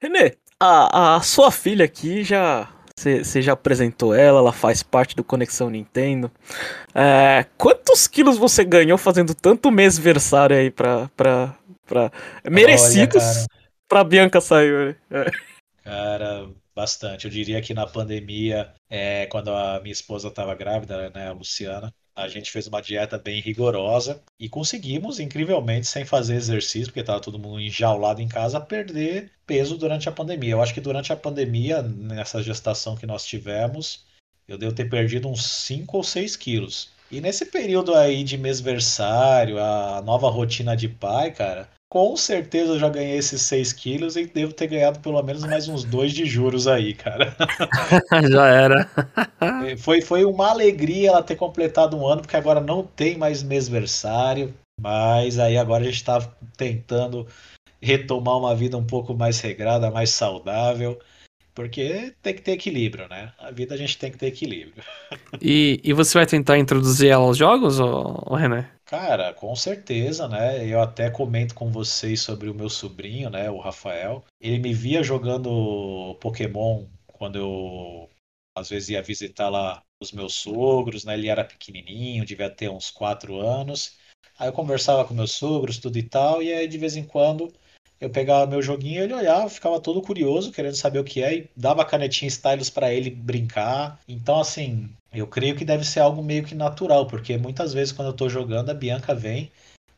Renê, a, a sua filha aqui já. Você já apresentou ela, ela faz parte do Conexão Nintendo. É, quantos quilos você ganhou fazendo tanto mêsversário aí pra. pra, pra merecidos Olha, pra Bianca sair? É. Cara, bastante. Eu diria que na pandemia, é, quando a minha esposa estava grávida, né, a Luciana, a gente fez uma dieta bem rigorosa e conseguimos, incrivelmente, sem fazer exercício, porque estava todo mundo enjaulado em casa, perder peso durante a pandemia. Eu acho que durante a pandemia, nessa gestação que nós tivemos, eu devo ter perdido uns 5 ou 6 quilos. E nesse período aí de mêsversário, a nova rotina de pai, cara, com certeza eu já ganhei esses 6 quilos e devo ter ganhado pelo menos mais uns dois de juros aí, cara. já era. É, foi, foi uma alegria ela ter completado um ano, porque agora não tem mais mêsversário. Mas aí agora a gente está tentando retomar uma vida um pouco mais regrada, mais saudável. Porque tem que ter equilíbrio, né? A vida a gente tem que ter equilíbrio. E, e você vai tentar introduzir ela aos jogos, ou, ou René? Cara, com certeza, né? Eu até comento com vocês sobre o meu sobrinho, né? O Rafael. Ele me via jogando Pokémon quando eu às vezes ia visitar lá os meus sogros, né? Ele era pequenininho, devia ter uns quatro anos. Aí eu conversava com meus sogros, tudo e tal, e aí de vez em quando eu pegava meu joguinho, ele olhava, ficava todo curioso, querendo saber o que é, e dava canetinha stylus para ele brincar. Então, assim, eu creio que deve ser algo meio que natural, porque muitas vezes quando eu tô jogando, a Bianca vem,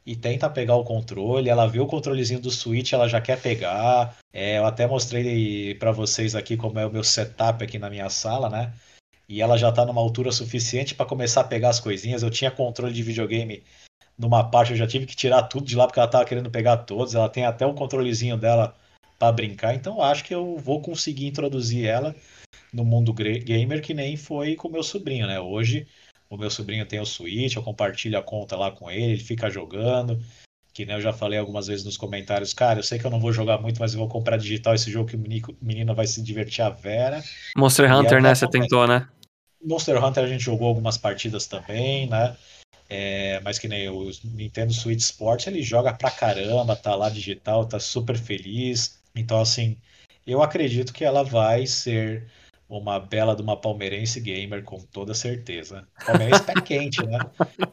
e tenta pegar o controle. Ela vê o controlezinho do Switch, ela já quer pegar. É, eu até mostrei para vocês aqui como é o meu setup aqui na minha sala, né? E ela já tá numa altura suficiente para começar a pegar as coisinhas. Eu tinha controle de videogame numa parte, eu já tive que tirar tudo de lá porque ela tava querendo pegar todos. Ela tem até o controlezinho dela para brincar, então acho que eu vou conseguir introduzir ela no mundo gamer que nem foi com o meu sobrinho, né? Hoje o meu sobrinho tem o Switch, eu compartilho a conta lá com ele, ele fica jogando. Que nem eu já falei algumas vezes nos comentários, cara, eu sei que eu não vou jogar muito, mas eu vou comprar digital esse jogo que o menino vai se divertir a vera. Monster Hunter, né? Você tentou, né? Monster Hunter a gente jogou algumas partidas também, né? É, mas que nem o Nintendo Switch Sports, ele joga pra caramba, tá lá digital, tá super feliz. Então, assim, eu acredito que ela vai ser uma bela de uma palmeirense gamer, com toda certeza. Palmeirense pé quente, né?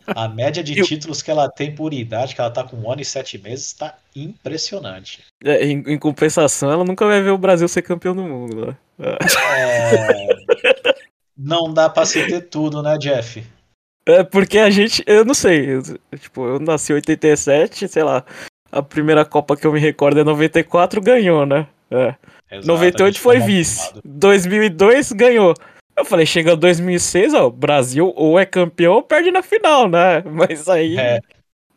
A média de títulos que ela tem por idade, que ela tá com um ano e sete meses, está impressionante. É, em, em, compensação, ela nunca vai ver o Brasil ser campeão do mundo, né? É... Não dá pra se ter tudo, né, Jeff? É porque a gente, eu não sei, eu, tipo, eu nasci em 87, sei lá, a primeira Copa que eu me recordo é 94, ganhou, né? É. Exato, 98 foi vice. 2002 ganhou. Eu falei, chega 2006, ó, Brasil ou é campeão ou perde na final, né? Mas aí. É.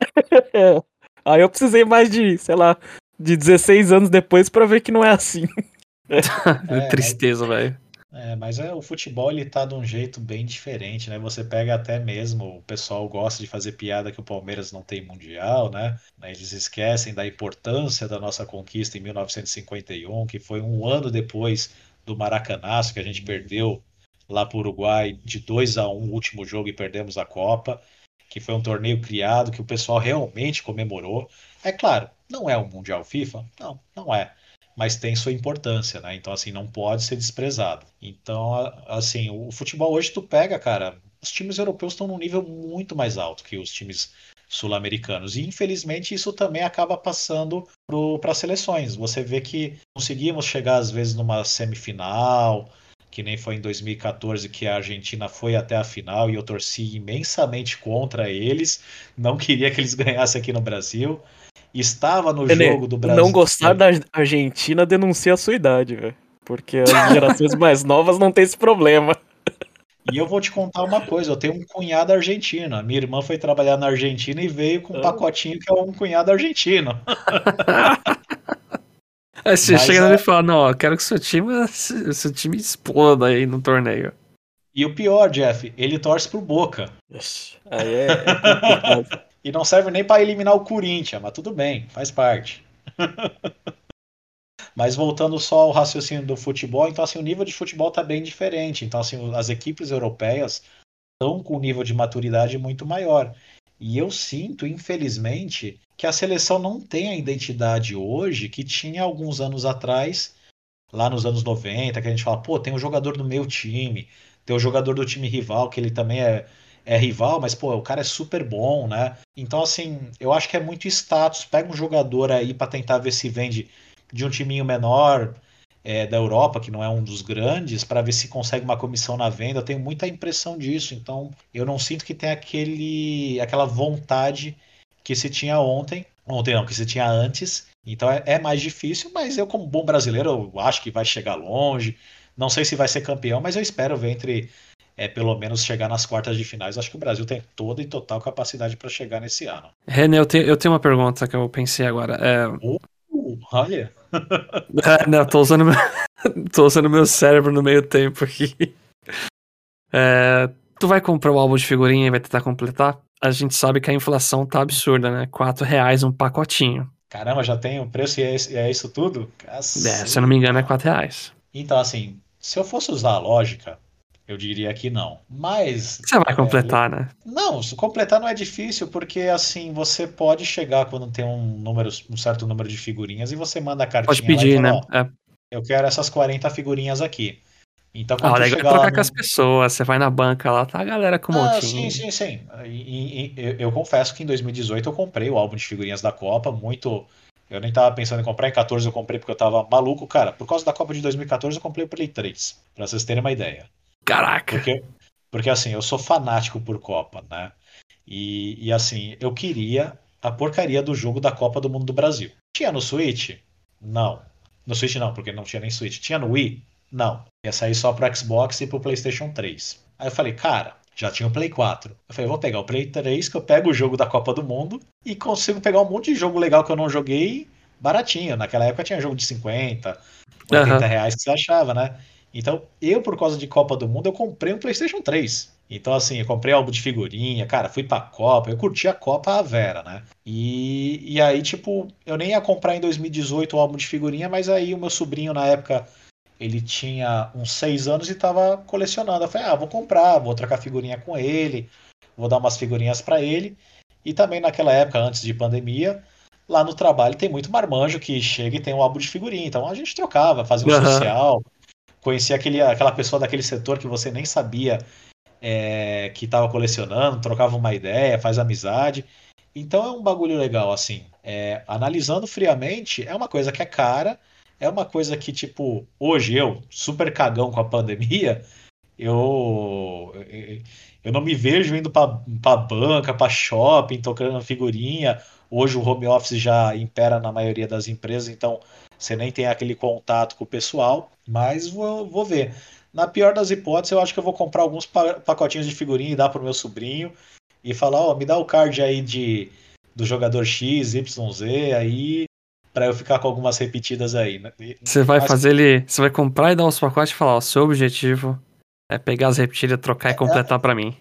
aí eu precisei mais de, sei lá, de 16 anos depois para ver que não é assim. é, Tristeza, velho. É, mas é, o futebol ele tá de um jeito bem diferente, né? Você pega até mesmo, o pessoal gosta de fazer piada que o Palmeiras não tem mundial, né? Eles esquecem da importância da nossa conquista em 1951, que foi um ano depois do Maracanaço, que a gente perdeu lá para o Uruguai de 2 a 1 o último jogo e perdemos a Copa, que foi um torneio criado que o pessoal realmente comemorou. É claro, não é um Mundial FIFA? Não, não é mas tem sua importância, né? Então, assim, não pode ser desprezado. Então, assim, o futebol hoje tu pega, cara, os times europeus estão num nível muito mais alto que os times sul-americanos. E infelizmente isso também acaba passando para as seleções. Você vê que conseguimos chegar às vezes numa semifinal, que nem foi em 2014 que a Argentina foi até a final e eu torci imensamente contra eles. Não queria que eles ganhassem aqui no Brasil estava no jogo do Brasil. Não gostar da Argentina denuncia a sua idade, velho. Porque as gerações mais novas não tem esse problema. E eu vou te contar uma coisa, eu tenho um cunhado argentino. A minha irmã foi trabalhar na Argentina e veio com um ah. pacotinho que é um cunhado argentino. Aí você Mas chega é... e fala, não, eu quero que seu time, seu time exploda aí no torneio. E o pior, Jeff, ele torce pro Boca. Aí é, é e não serve nem para eliminar o Corinthians, mas tudo bem, faz parte. mas voltando só ao raciocínio do futebol, então assim, o nível de futebol está bem diferente. Então assim, as equipes europeias estão com um nível de maturidade muito maior. E eu sinto, infelizmente, que a seleção não tem a identidade hoje que tinha alguns anos atrás, lá nos anos 90, que a gente fala, pô, tem um jogador do meu time, tem o um jogador do time rival, que ele também é é rival, mas pô, o cara é super bom, né? Então, assim, eu acho que é muito status. Pega um jogador aí para tentar ver se vende de um timinho menor é, da Europa, que não é um dos grandes, para ver se consegue uma comissão na venda. Eu tenho muita impressão disso. Então, eu não sinto que tem aquele, aquela vontade que se tinha ontem. Ontem não, que se tinha antes. Então é, é mais difícil, mas eu, como bom brasileiro, eu acho que vai chegar longe. Não sei se vai ser campeão, mas eu espero ver entre é pelo menos chegar nas quartas de finais. Acho que o Brasil tem toda e total capacidade para chegar nesse ano. René, eu tenho, eu tenho uma pergunta que eu pensei agora. É... Uh, olha! é, não, tô usando, meu, tô usando meu cérebro no meio tempo aqui. É, tu vai comprar o álbum de figurinha e vai tentar completar? A gente sabe que a inflação tá absurda, né? Quatro reais um pacotinho. Caramba, já tem o preço e é, é isso tudo? É, se eu não me engano é quatro reais. Então, assim, se eu fosse usar a lógica, eu diria que não. Mas. Você vai completar, é, né? Não, completar não é difícil, porque assim, você pode chegar quando tem um número, um certo número de figurinhas e você manda a cartinha. Pode pedir, fala, né? É. Eu quero essas 40 figurinhas aqui. Então, quando ah, legal é trocar no... com as pessoas, você vai na banca lá, tá a galera com um ah, montinho. Sim, sim, sim. E, e, eu, eu confesso que em 2018 eu comprei o álbum de figurinhas da Copa, muito. Eu nem tava pensando em comprar, em 14 eu comprei porque eu tava maluco, cara. Por causa da Copa de 2014 eu comprei o Play 3, pra vocês terem uma ideia. Caraca! Porque, porque assim, eu sou fanático por Copa, né? E, e assim, eu queria a porcaria do jogo da Copa do Mundo do Brasil. Tinha no Switch? Não. No Switch não, porque não tinha nem Switch. Tinha no Wii? Não. Ia sair só pro Xbox e pro PlayStation 3. Aí eu falei, cara, já tinha o Play 4. Eu falei, vou pegar o Play 3, que eu pego o jogo da Copa do Mundo e consigo pegar um monte de jogo legal que eu não joguei baratinho. Naquela época tinha jogo de 50, 80 uhum. reais que você achava, né? Então, eu, por causa de Copa do Mundo, eu comprei um PlayStation 3. Então, assim, eu comprei álbum de figurinha, cara, fui pra Copa, eu curti a Copa a Vera, né? E, e aí, tipo, eu nem ia comprar em 2018 o álbum de figurinha, mas aí o meu sobrinho, na época, ele tinha uns seis anos e tava colecionando. Eu falei, ah, vou comprar, vou trocar figurinha com ele, vou dar umas figurinhas para ele. E também naquela época, antes de pandemia, lá no trabalho tem muito marmanjo que chega e tem um álbum de figurinha. Então a gente trocava, fazia um uhum. social, conhecia aquele, aquela pessoa daquele setor que você nem sabia é, que estava colecionando, trocava uma ideia, faz amizade. Então é um bagulho legal, assim. É, analisando friamente, é uma coisa que é cara, é uma coisa que, tipo, hoje eu, super cagão com a pandemia, eu, eu não me vejo indo para banca, para shopping, tocando figurinha. Hoje o home office já impera na maioria das empresas, então você nem tem aquele contato com o pessoal, mas vou, vou ver. Na pior das hipóteses, eu acho que eu vou comprar alguns pacotinhos de figurinha e dar pro meu sobrinho e falar, ó, oh, me dá o card aí de do jogador X, YZ aí para eu ficar com algumas repetidas aí. Né? Você vai Mas... fazer ele, você vai comprar e dar os pacotes e falar, ó, seu objetivo é pegar as repetidas, trocar e é, completar é, para mim.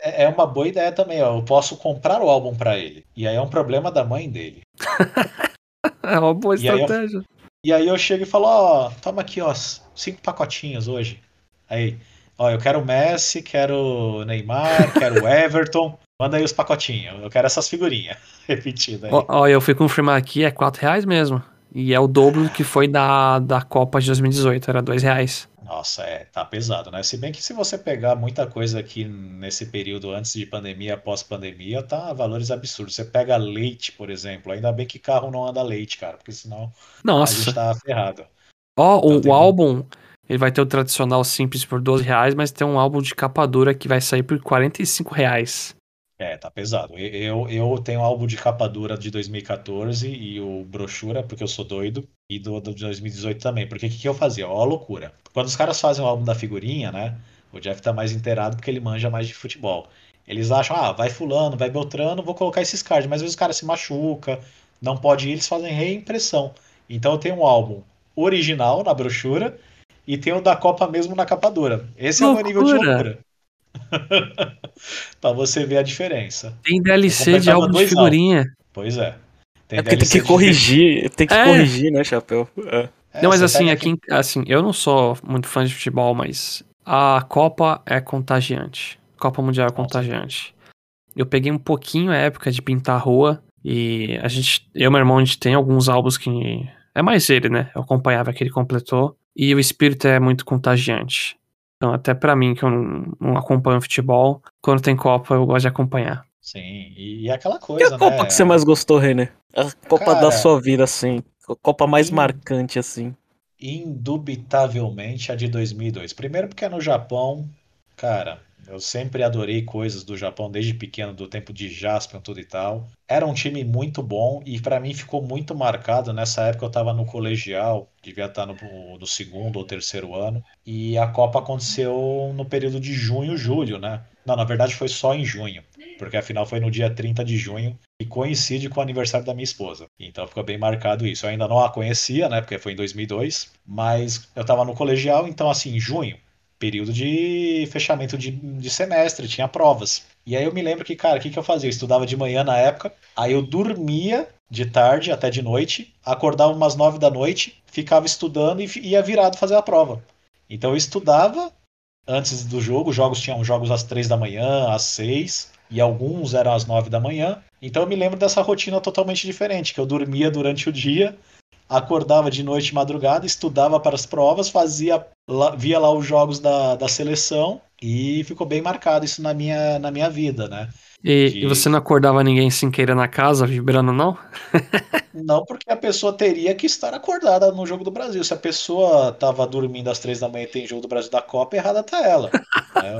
É, é uma boa ideia também, ó. Eu posso comprar o álbum para ele. E aí é um problema da mãe dele. é uma boa estratégia. E aí, eu, chego e falo, ó, toma aqui, ó, cinco pacotinhos hoje. Aí, ó, eu quero o Messi, quero o Neymar, quero o Everton. Manda aí os pacotinhos. Eu quero essas figurinhas repetidas. Ó, ó, eu fui confirmar aqui, é 4 reais mesmo. E é o dobro que foi da, da Copa de 2018, era 2 reais. Nossa, é, tá pesado, né? Se bem que se você pegar muita coisa aqui nesse período antes de pandemia, pós-pandemia, tá valores absurdos. Você pega leite, por exemplo. Ainda bem que carro não anda leite, cara, porque senão Nossa. a gente tá ferrado. Ó, então, o, o álbum, ele vai ter o tradicional simples por 12 reais, mas tem um álbum de capa dura que vai sair por 45 reais. É, tá pesado. Eu, eu tenho o álbum de capa dura de 2014 e o brochura, porque eu sou doido, e do, do de 2018 também. Porque o que, que eu fazia? Ó, a loucura. Quando os caras fazem o álbum da figurinha, né? O Jeff tá mais inteirado porque ele manja mais de futebol. Eles acham, ah, vai fulano, vai Beltrano, vou colocar esses cards. Mas às vezes o cara se machuca, não pode ir, eles fazem reimpressão. Então eu tenho um álbum original na brochura e tenho o da Copa mesmo na capa dura. Esse loucura. é o meu nível de loucura. pra você ver a diferença. Tem DLC de álbum de figurinha. Álbum. Pois é. Tem é porque tem que corrigir, tem que é. corrigir, né, Chapéu? É. Não, mas assim, aqui, assim, eu não sou muito fã de futebol, mas a Copa é contagiante. Copa Mundial é contagiante. Eu peguei um pouquinho a época de pintar a rua e a gente, eu e meu irmão, a gente tem alguns álbuns que é mais ele, né? Eu acompanhava que ele completou e o espírito é muito contagiante. Então, até para mim, que eu não, não, acompanho futebol, quando tem Copa eu gosto de acompanhar. Sim, e, aquela coisa, que a Copa né? que você mais gostou, René? A Copa Cara, da sua vida, assim. A Copa mais in... marcante, assim. Indubitavelmente a de 2002. Primeiro porque é no Japão, cara, eu sempre adorei coisas do Japão desde pequeno, do tempo de Jaspion, tudo e tal. Era um time muito bom e para mim ficou muito marcado. Nessa época eu estava no colegial, devia estar no, no, segundo ou terceiro ano. E a Copa aconteceu no período de junho, julho, né? Não, na verdade foi só em junho, porque a final foi no dia 30 de junho e coincide com o aniversário da minha esposa. Então ficou bem marcado isso. Eu ainda não a conhecia, né? Porque foi em 2002, mas eu estava no colegial, então assim, em junho período de fechamento de, de semestre, tinha provas. E aí eu me lembro que, cara, o que, que eu fazia? Eu estudava de manhã na época, aí eu dormia de tarde até de noite, acordava umas nove da noite, ficava estudando e ia virado fazer a prova. Então eu estudava antes do jogo, os jogos tinham jogos às três da manhã, às seis, e alguns eram às nove da manhã. Então eu me lembro dessa rotina totalmente diferente, que eu dormia durante o dia, acordava de noite madrugada, estudava para as provas, fazia via lá os jogos da, da seleção e ficou bem marcado isso na minha, na minha vida, né? E, de... e você não acordava ninguém sem querer na casa, vibrando, não? não, porque a pessoa teria que estar acordada no jogo do Brasil. Se a pessoa estava dormindo às três da manhã e tem jogo do Brasil da Copa, errada tá ela. né?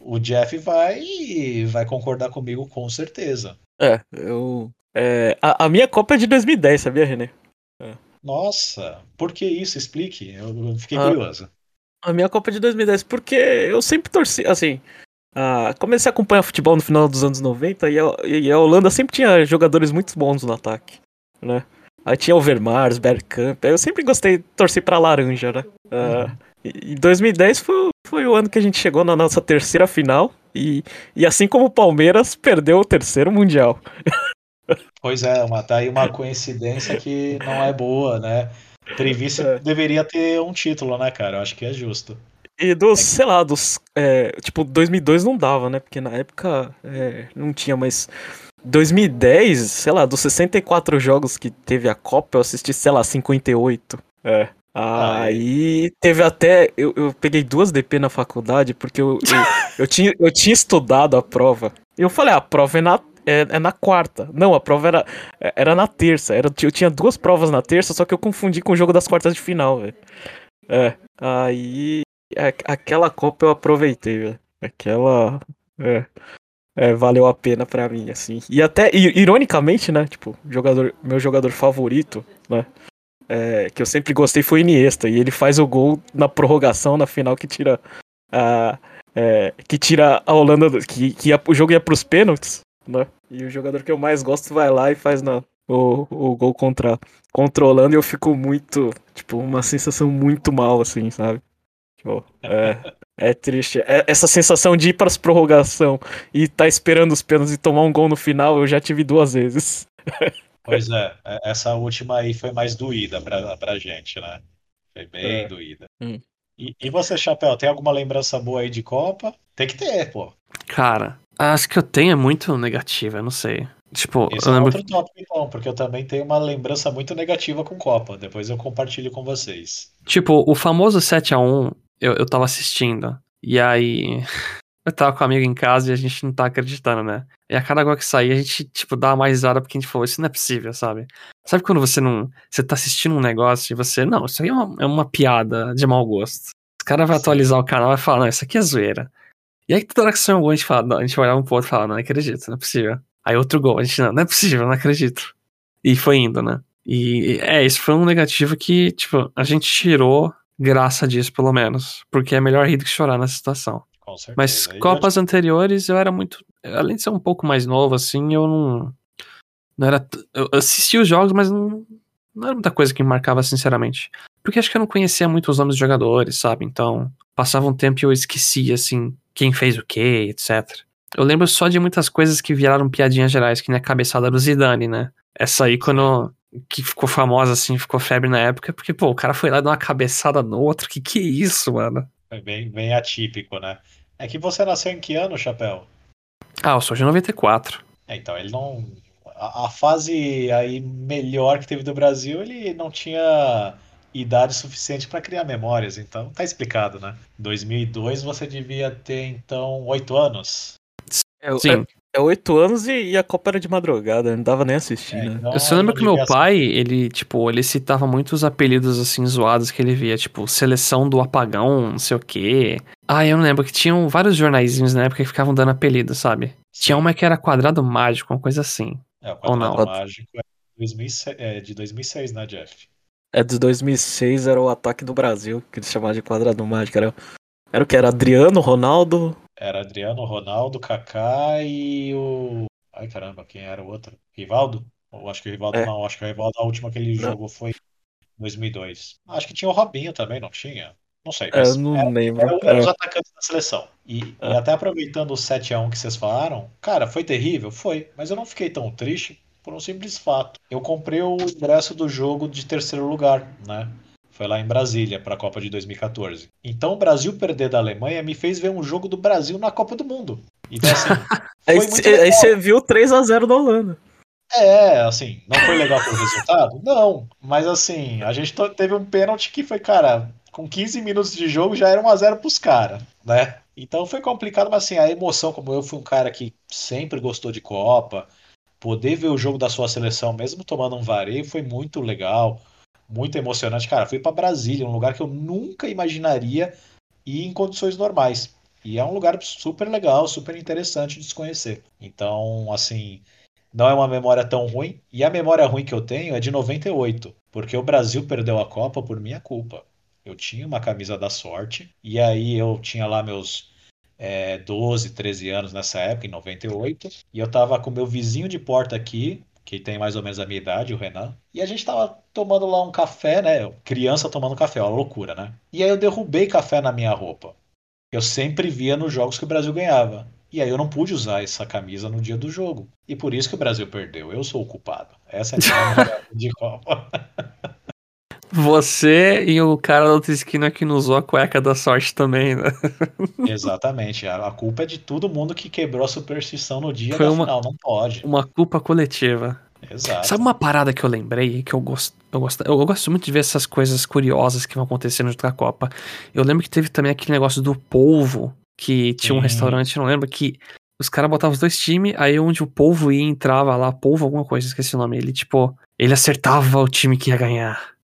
O Jeff vai vai concordar comigo com certeza. É, eu É, a, a, minha Copa é de 2010, sabia, René? É. Nossa, por que isso? Explique. Eu fiquei a, curioso. A minha Copa é de 2010, porque eu sempre torci, assim. comecei a acompanhar futebol no final dos anos 90 e a, e a Holanda sempre tinha jogadores muito bons no ataque, né? Aí tinha o Vermars, Bergkamp. Eu sempre gostei de torcer pra laranja, né? Uh, e 2010 foi, foi o ano que a gente chegou na nossa terceira final. E, e assim como o Palmeiras, perdeu o terceiro Mundial. Pois é, uma, tá aí uma coincidência que não é boa, né? Trevice é. deveria ter um título, né, cara? Eu acho que é justo. E dos, é que... sei lá, dos. É, tipo, 2002 não dava, né? Porque na época é, não tinha mais. 2010, sei lá, dos 64 jogos que teve a Copa, eu assisti, sei lá, 58. É. Aí teve até. Eu, eu peguei duas DP na faculdade porque eu, eu, eu, tinha, eu tinha estudado a prova. E eu falei, ah, a prova é na, é, é, na quarta. Não, a prova era, era na terça. Era, eu tinha duas provas na terça, só que eu confundi com o jogo das quartas de final, velho. É. Aí. É, aquela Copa eu aproveitei, velho. Aquela. É é, valeu a pena para mim, assim. E até, ironicamente, né, tipo, jogador, meu jogador favorito, né, é, que eu sempre gostei foi Iniesta, e ele faz o gol na prorrogação, na final, que tira a, é, que tira a Holanda, que, que ia, o jogo ia pros pênaltis, né, e o jogador que eu mais gosto vai lá e faz na, o, o gol contra, Holanda, e eu fico muito, tipo, uma sensação muito mal, assim, sabe. Tipo, é, é triste. É, essa sensação de ir para as prorrogação e tá esperando os pênaltis e tomar um gol no final, eu já tive duas vezes. Pois é, é, essa última aí foi mais doída pra, pra gente, né? Foi bem é. doída. Hum. E, e você, Chapéu, tem alguma lembrança boa aí de Copa? Tem que ter, pô. Cara, acho que eu tenho é muito negativa, eu não sei. Tipo, Esse eu é lembro... outro tópico, então, porque eu também tenho uma lembrança muito negativa com Copa. Depois eu compartilho com vocês. Tipo, o famoso 7 a 1 eu, eu tava assistindo. E aí. Eu tava com um amigo em casa e a gente não tá acreditando, né? E a cada gol que saía, a gente, tipo, dá mais risada porque a gente falou, isso não é possível, sabe? Sabe quando você não. Você tá assistindo um negócio e você. Não, isso aí é uma, é uma piada de mau gosto. Os caras vão atualizar o canal e falar, não, isso aqui é zoeira. E aí toda hora que sai um gol, a gente fala, não, a gente olhar um pro outro e fala, não, não acredito, não é possível. Aí outro gol, a gente, não, não é possível, não acredito. E foi indo, né? E é, isso foi um negativo que, tipo, a gente tirou graça disso, pelo menos. Porque é melhor rir do que chorar nessa situação. Com certeza. Mas Copas anteriores eu era muito. Além de ser um pouco mais novo, assim, eu não. Não era. Eu assistia os jogos, mas não, não era muita coisa que me marcava, sinceramente. Porque acho que eu não conhecia muito os nomes dos jogadores, sabe? Então, passava um tempo e eu esquecia, assim, quem fez o quê, etc. Eu lembro só de muitas coisas que viraram piadinhas gerais, que nem a cabeçada do Zidane, né? Essa quando, que ficou famosa, assim, ficou febre na época, porque, pô, o cara foi lá dar uma cabeçada no outro, que que é isso, mano? É bem, bem atípico, né? É que você nasceu em que ano, Chapéu? Ah, eu sou de 94. É, então, ele não... A, a fase aí melhor que teve do Brasil, ele não tinha idade suficiente para criar memórias, então tá explicado, né? 2002 você devia ter, então, oito anos. É, Sim. É, é oito anos e, e, a Copa era de madrugada, não dava nem assistir, é, né? Eu só lembro que meu pai, ele, tipo, ele citava muitos apelidos, assim, zoados que ele via, tipo, seleção do apagão, não sei o quê. Ah, eu não lembro, que tinham vários jornaizinhos na época que ficavam dando apelido, sabe? Sim. Tinha uma que era quadrado mágico, uma coisa assim. É, o quadrado mágico é, 2006, é de 2006, né, Jeff? É de 2006, era o ataque do Brasil, que eles chamavam de quadrado mágico. Era, era o que? Era Adriano, Ronaldo, era Adriano, Ronaldo, Kaká e o. Ai caramba, quem era o outro? Rivaldo? Ou acho que o Rivaldo é. não, acho que o Rivaldo, a última que ele não. jogou foi em 2002. Acho que tinha o Robinho também, não tinha? Não sei. É, eu não era, lembro. Eram era os atacantes da seleção. E, é. e até aproveitando o 7x1 que vocês falaram, cara, foi terrível? Foi. Mas eu não fiquei tão triste por um simples fato. Eu comprei o ingresso do jogo de terceiro lugar, né? Foi lá em Brasília para a Copa de 2014. Então o Brasil perder da Alemanha me fez ver um jogo do Brasil na Copa do Mundo. Então assim, aí, você viu 3 a 0 da Holanda. É, assim, não foi legal pelo resultado? Não, mas assim, a gente teve um pênalti que foi, cara, com 15 minutos de jogo já era 1 a 0 pros caras, né? Então foi complicado, mas assim, a emoção, como eu fui um cara que sempre gostou de Copa, poder ver o jogo da sua seleção, mesmo tomando um vareio, foi muito legal muito emocionante. Cara, fui para Brasília, um lugar que eu nunca imaginaria ir em condições normais. E é um lugar super legal, super interessante de se conhecer. Então, assim, não é uma memória tão ruim. E a memória ruim que eu tenho é de 98, porque o Brasil perdeu a Copa por minha culpa. Eu tinha uma camisa da sorte, e aí eu tinha lá meus é, 12, 13 anos nessa época, em 98, e eu tava com meu vizinho de porta aqui, que tem mais ou menos a minha idade, o Renan, e a gente tava tomando lá um café, né? Criança tomando café, uma loucura, né? E aí eu derrubei café na minha roupa. Eu sempre via nos jogos que o Brasil ganhava. E aí eu não pude usar essa camisa no dia do jogo. E por isso que o Brasil perdeu. Eu sou o culpado. Essa é a minha de Copa. Você e o cara da outra esquina que não usou a cueca da sorte também, né? Exatamente. A culpa é de todo mundo que quebrou a superstição no dia Foi da uma, final. Não pode. Uma culpa coletiva. Exato. Sabe uma parada que eu lembrei que eu gosto, eu gosto, eu gosto muito de ver essas coisas curiosas que vão acontecendo junto com a Copa. Eu lembro que teve também aquele negócio do polvo, que tinha um restaurante, não lembro, que os caras botavam os dois times, aí onde o polvo ia entrava lá, polvo alguma coisa, esqueci o nome. Ele, tipo, ele acertava o time que ia ganhar.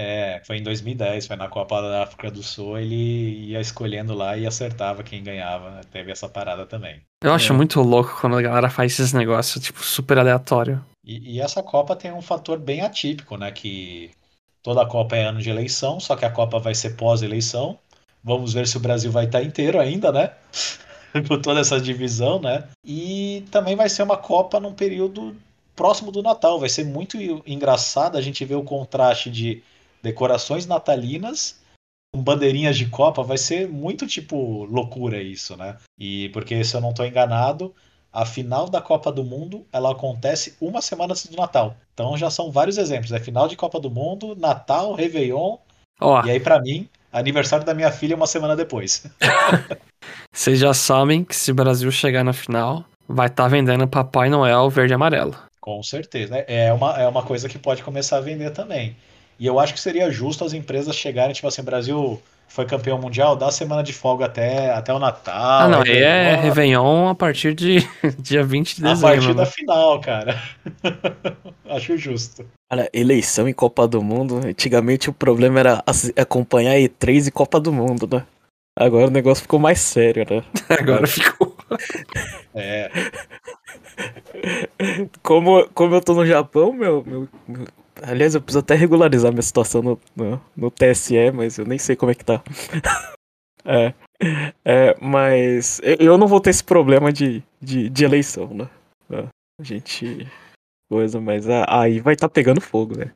É, foi em 2010, foi na Copa da África do Sul, ele ia escolhendo lá e acertava quem ganhava. Teve essa parada também. Eu acho é. muito louco quando a galera faz esses negócios, tipo, super aleatório. E, e, essa Copa tem um fator bem atípico, né? Que toda a Copa é ano de eleição, só que a Copa vai ser pós-eleição. Vamos ver se o Brasil vai estar inteiro ainda, né? Com toda essa divisão, né? E também vai ser uma Copa num período próximo do Natal. Vai ser muito engraçado a gente ver o contraste de decorações natalinas com bandeirinhas de Copa, vai ser muito tipo loucura isso, né? E porque se eu não estou enganado, a final da Copa do Mundo ela acontece uma semana antes do Natal. Então já são vários exemplos. É final de Copa do Mundo, Natal, Réveillon. Oh. E aí, para mim, aniversário da minha filha uma semana depois. Vocês já sabem que se o Brasil chegar na final, vai estar tá vendendo Papai Noel verde e amarelo. Com certeza. Né? É uma, é uma coisa que pode começar a vender também. E eu acho que seria justo as empresas chegarem, tipo assim, Brasil foi campeão mundial, dá semana de folga até, até o Natal. Ah, não, aí é Réveillon a partir de dia 20 de dezembro. A partir da né? final, cara. Acho justo. Olha, eleição em Copa do Mundo, antigamente o problema era acompanhar E3 e Copa do Mundo, né? Agora o negócio ficou mais sério, né? Agora ficou. É. Como, como eu tô no Japão, meu, meu, meu Aliás, eu preciso até regularizar minha situação no, no, no TSE, mas eu nem sei como é que tá. é, é, mas eu não vou ter esse problema de, de, de eleição, né? É, a gente. Coisa, mas aí vai estar tá pegando fogo, né?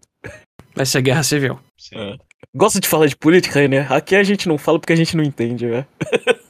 Vai ser guerra civil. É. Gosto de falar de política, né? Aqui a gente não fala porque a gente não entende, né?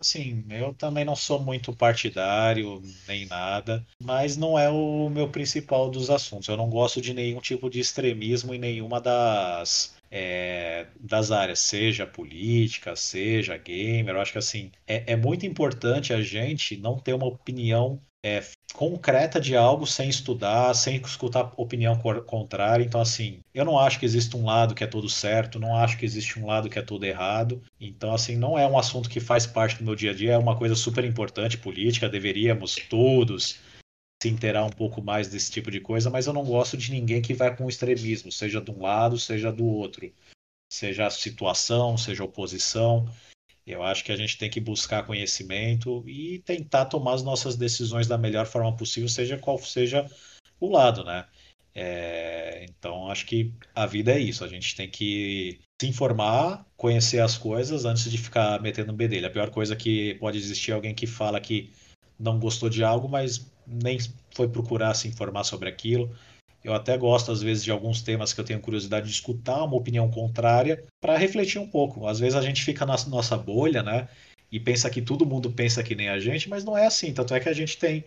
assim, eu também não sou muito partidário nem nada, mas não é o meu principal dos assuntos. Eu não gosto de nenhum tipo de extremismo em nenhuma das é, das áreas, seja política, seja gamer. Eu acho que assim é, é muito importante a gente não ter uma opinião é, concreta de algo sem estudar, sem escutar opinião contrária. Então, assim, eu não acho que existe um lado que é todo certo, não acho que existe um lado que é todo errado. Então, assim, não é um assunto que faz parte do meu dia a dia, é uma coisa super importante, política, deveríamos todos se inteirar um pouco mais desse tipo de coisa, mas eu não gosto de ninguém que vai com extremismo, seja de um lado, seja do outro. Seja situação, seja oposição. Eu acho que a gente tem que buscar conhecimento e tentar tomar as nossas decisões da melhor forma possível, seja qual seja o lado, né? É, então, acho que a vida é isso. A gente tem que se informar, conhecer as coisas antes de ficar metendo bedelho. A pior coisa é que pode existir alguém que fala que não gostou de algo, mas nem foi procurar se informar sobre aquilo. Eu até gosto, às vezes, de alguns temas que eu tenho curiosidade de escutar uma opinião contrária para refletir um pouco. Às vezes a gente fica na nossa bolha, né? E pensa que todo mundo pensa que nem a gente, mas não é assim. Tanto é que a gente tem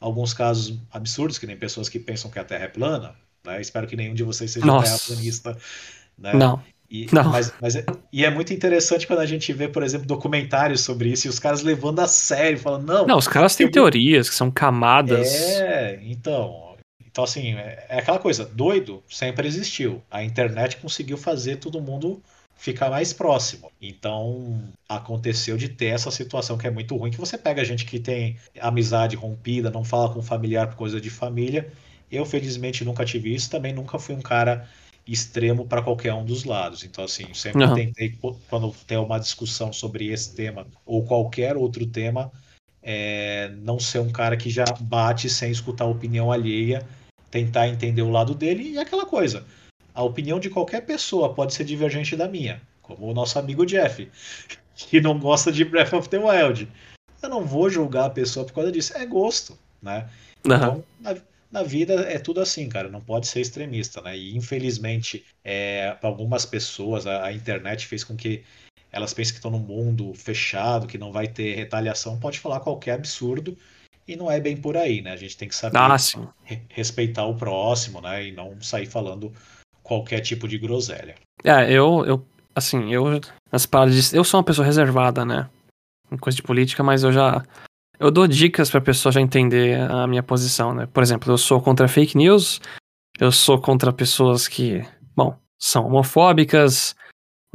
alguns casos absurdos, que nem pessoas que pensam que a Terra é plana. Né? Espero que nenhum de vocês seja Nossa. terraplanista. Né? Não. E, não. Mas, mas é, e é muito interessante quando a gente vê, por exemplo, documentários sobre isso e os caras levando a sério, falando, não. Não, os caras têm teorias que são camadas. É, então. Então, assim, é, é aquela coisa, doido sempre existiu. A internet conseguiu fazer todo mundo ficar mais próximo. Então, aconteceu de ter essa situação que é muito ruim, que você pega gente que tem amizade rompida, não fala com familiar por coisa de família. Eu, felizmente, nunca tive isso, também nunca fui um cara extremo para qualquer um dos lados. Então, assim, sempre uhum. tentei, quando tem uma discussão sobre esse tema ou qualquer outro tema, é, não ser um cara que já bate sem escutar a opinião alheia, tentar entender o lado dele e aquela coisa. A opinião de qualquer pessoa pode ser divergente da minha, como o nosso amigo Jeff, que não gosta de Breath of the Wild. Eu não vou julgar a pessoa por causa disso, é gosto, né? Uhum. Então, na, na, vida é tudo assim, cara, não pode ser extremista, né? E infelizmente, é, para algumas pessoas, a, a internet fez com que elas pensam que estão num mundo fechado, que não vai ter retaliação, pode falar qualquer absurdo. E não é bem por aí, né? A gente tem que saber ah, re respeitar o próximo, né? E não sair falando qualquer tipo de groselha. É, eu, eu assim, eu as paradas eu sou uma pessoa reservada, né? Em coisa de política, mas eu já eu dou dicas para pessoa já entender a minha posição, né? Por exemplo, eu sou contra fake news, eu sou contra pessoas que, bom, são homofóbicas,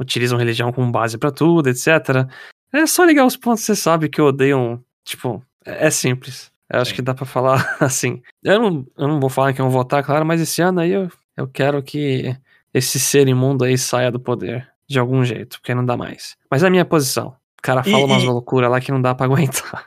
utilizam religião como base para tudo, etc. É só ligar os pontos, você sabe que odeiam. Tipo, é, simples. Eu acho Sim. que dá para falar assim. Eu não, eu não vou falar que eu vou votar, claro, mas esse ano aí eu, eu quero que esse ser imundo aí saia do poder. De algum jeito, porque não dá mais. Mas é a minha posição. O cara fala e, umas e... loucuras lá que não dá pra aguentar.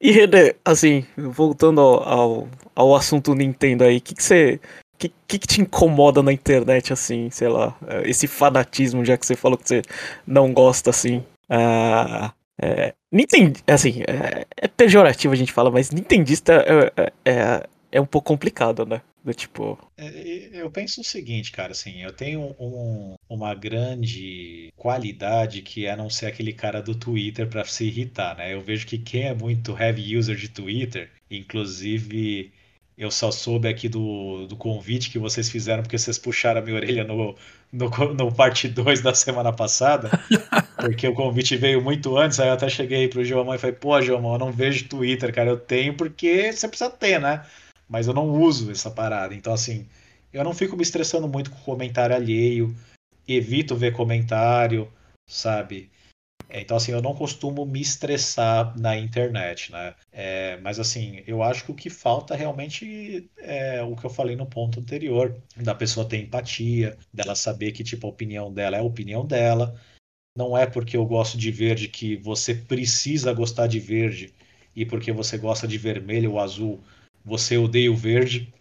E René, assim, voltando ao, ao, ao assunto Nintendo aí, o que, que você o que, que, que, te incomoda na internet, assim, sei lá, esse fanatismo, já que você falou que você não gosta, assim. Uh, é, Nintendo, assim, é, é, pejorativo a gente fala, mas Nintendista é, é, é, é um pouco complicado, né? Do tipo. É, eu penso o seguinte, cara, assim, eu tenho um, uma grande qualidade que é não ser aquele cara do Twitter para se irritar, né? Eu vejo que quem é muito heavy user de Twitter, inclusive eu só soube aqui do, do convite que vocês fizeram porque vocês puxaram a minha orelha no, no, no parte 2 da semana passada. Porque o convite veio muito antes. Aí eu até cheguei pro João e falei: pô, João, eu não vejo Twitter, cara. Eu tenho porque você precisa ter, né? Mas eu não uso essa parada. Então, assim, eu não fico me estressando muito com comentário alheio. Evito ver comentário, sabe? Então, assim, eu não costumo me estressar na internet, né? É, mas, assim, eu acho que o que falta realmente é o que eu falei no ponto anterior, da pessoa ter empatia, dela saber que, tipo, a opinião dela é a opinião dela. Não é porque eu gosto de verde que você precisa gostar de verde e porque você gosta de vermelho ou azul, você odeia o verde,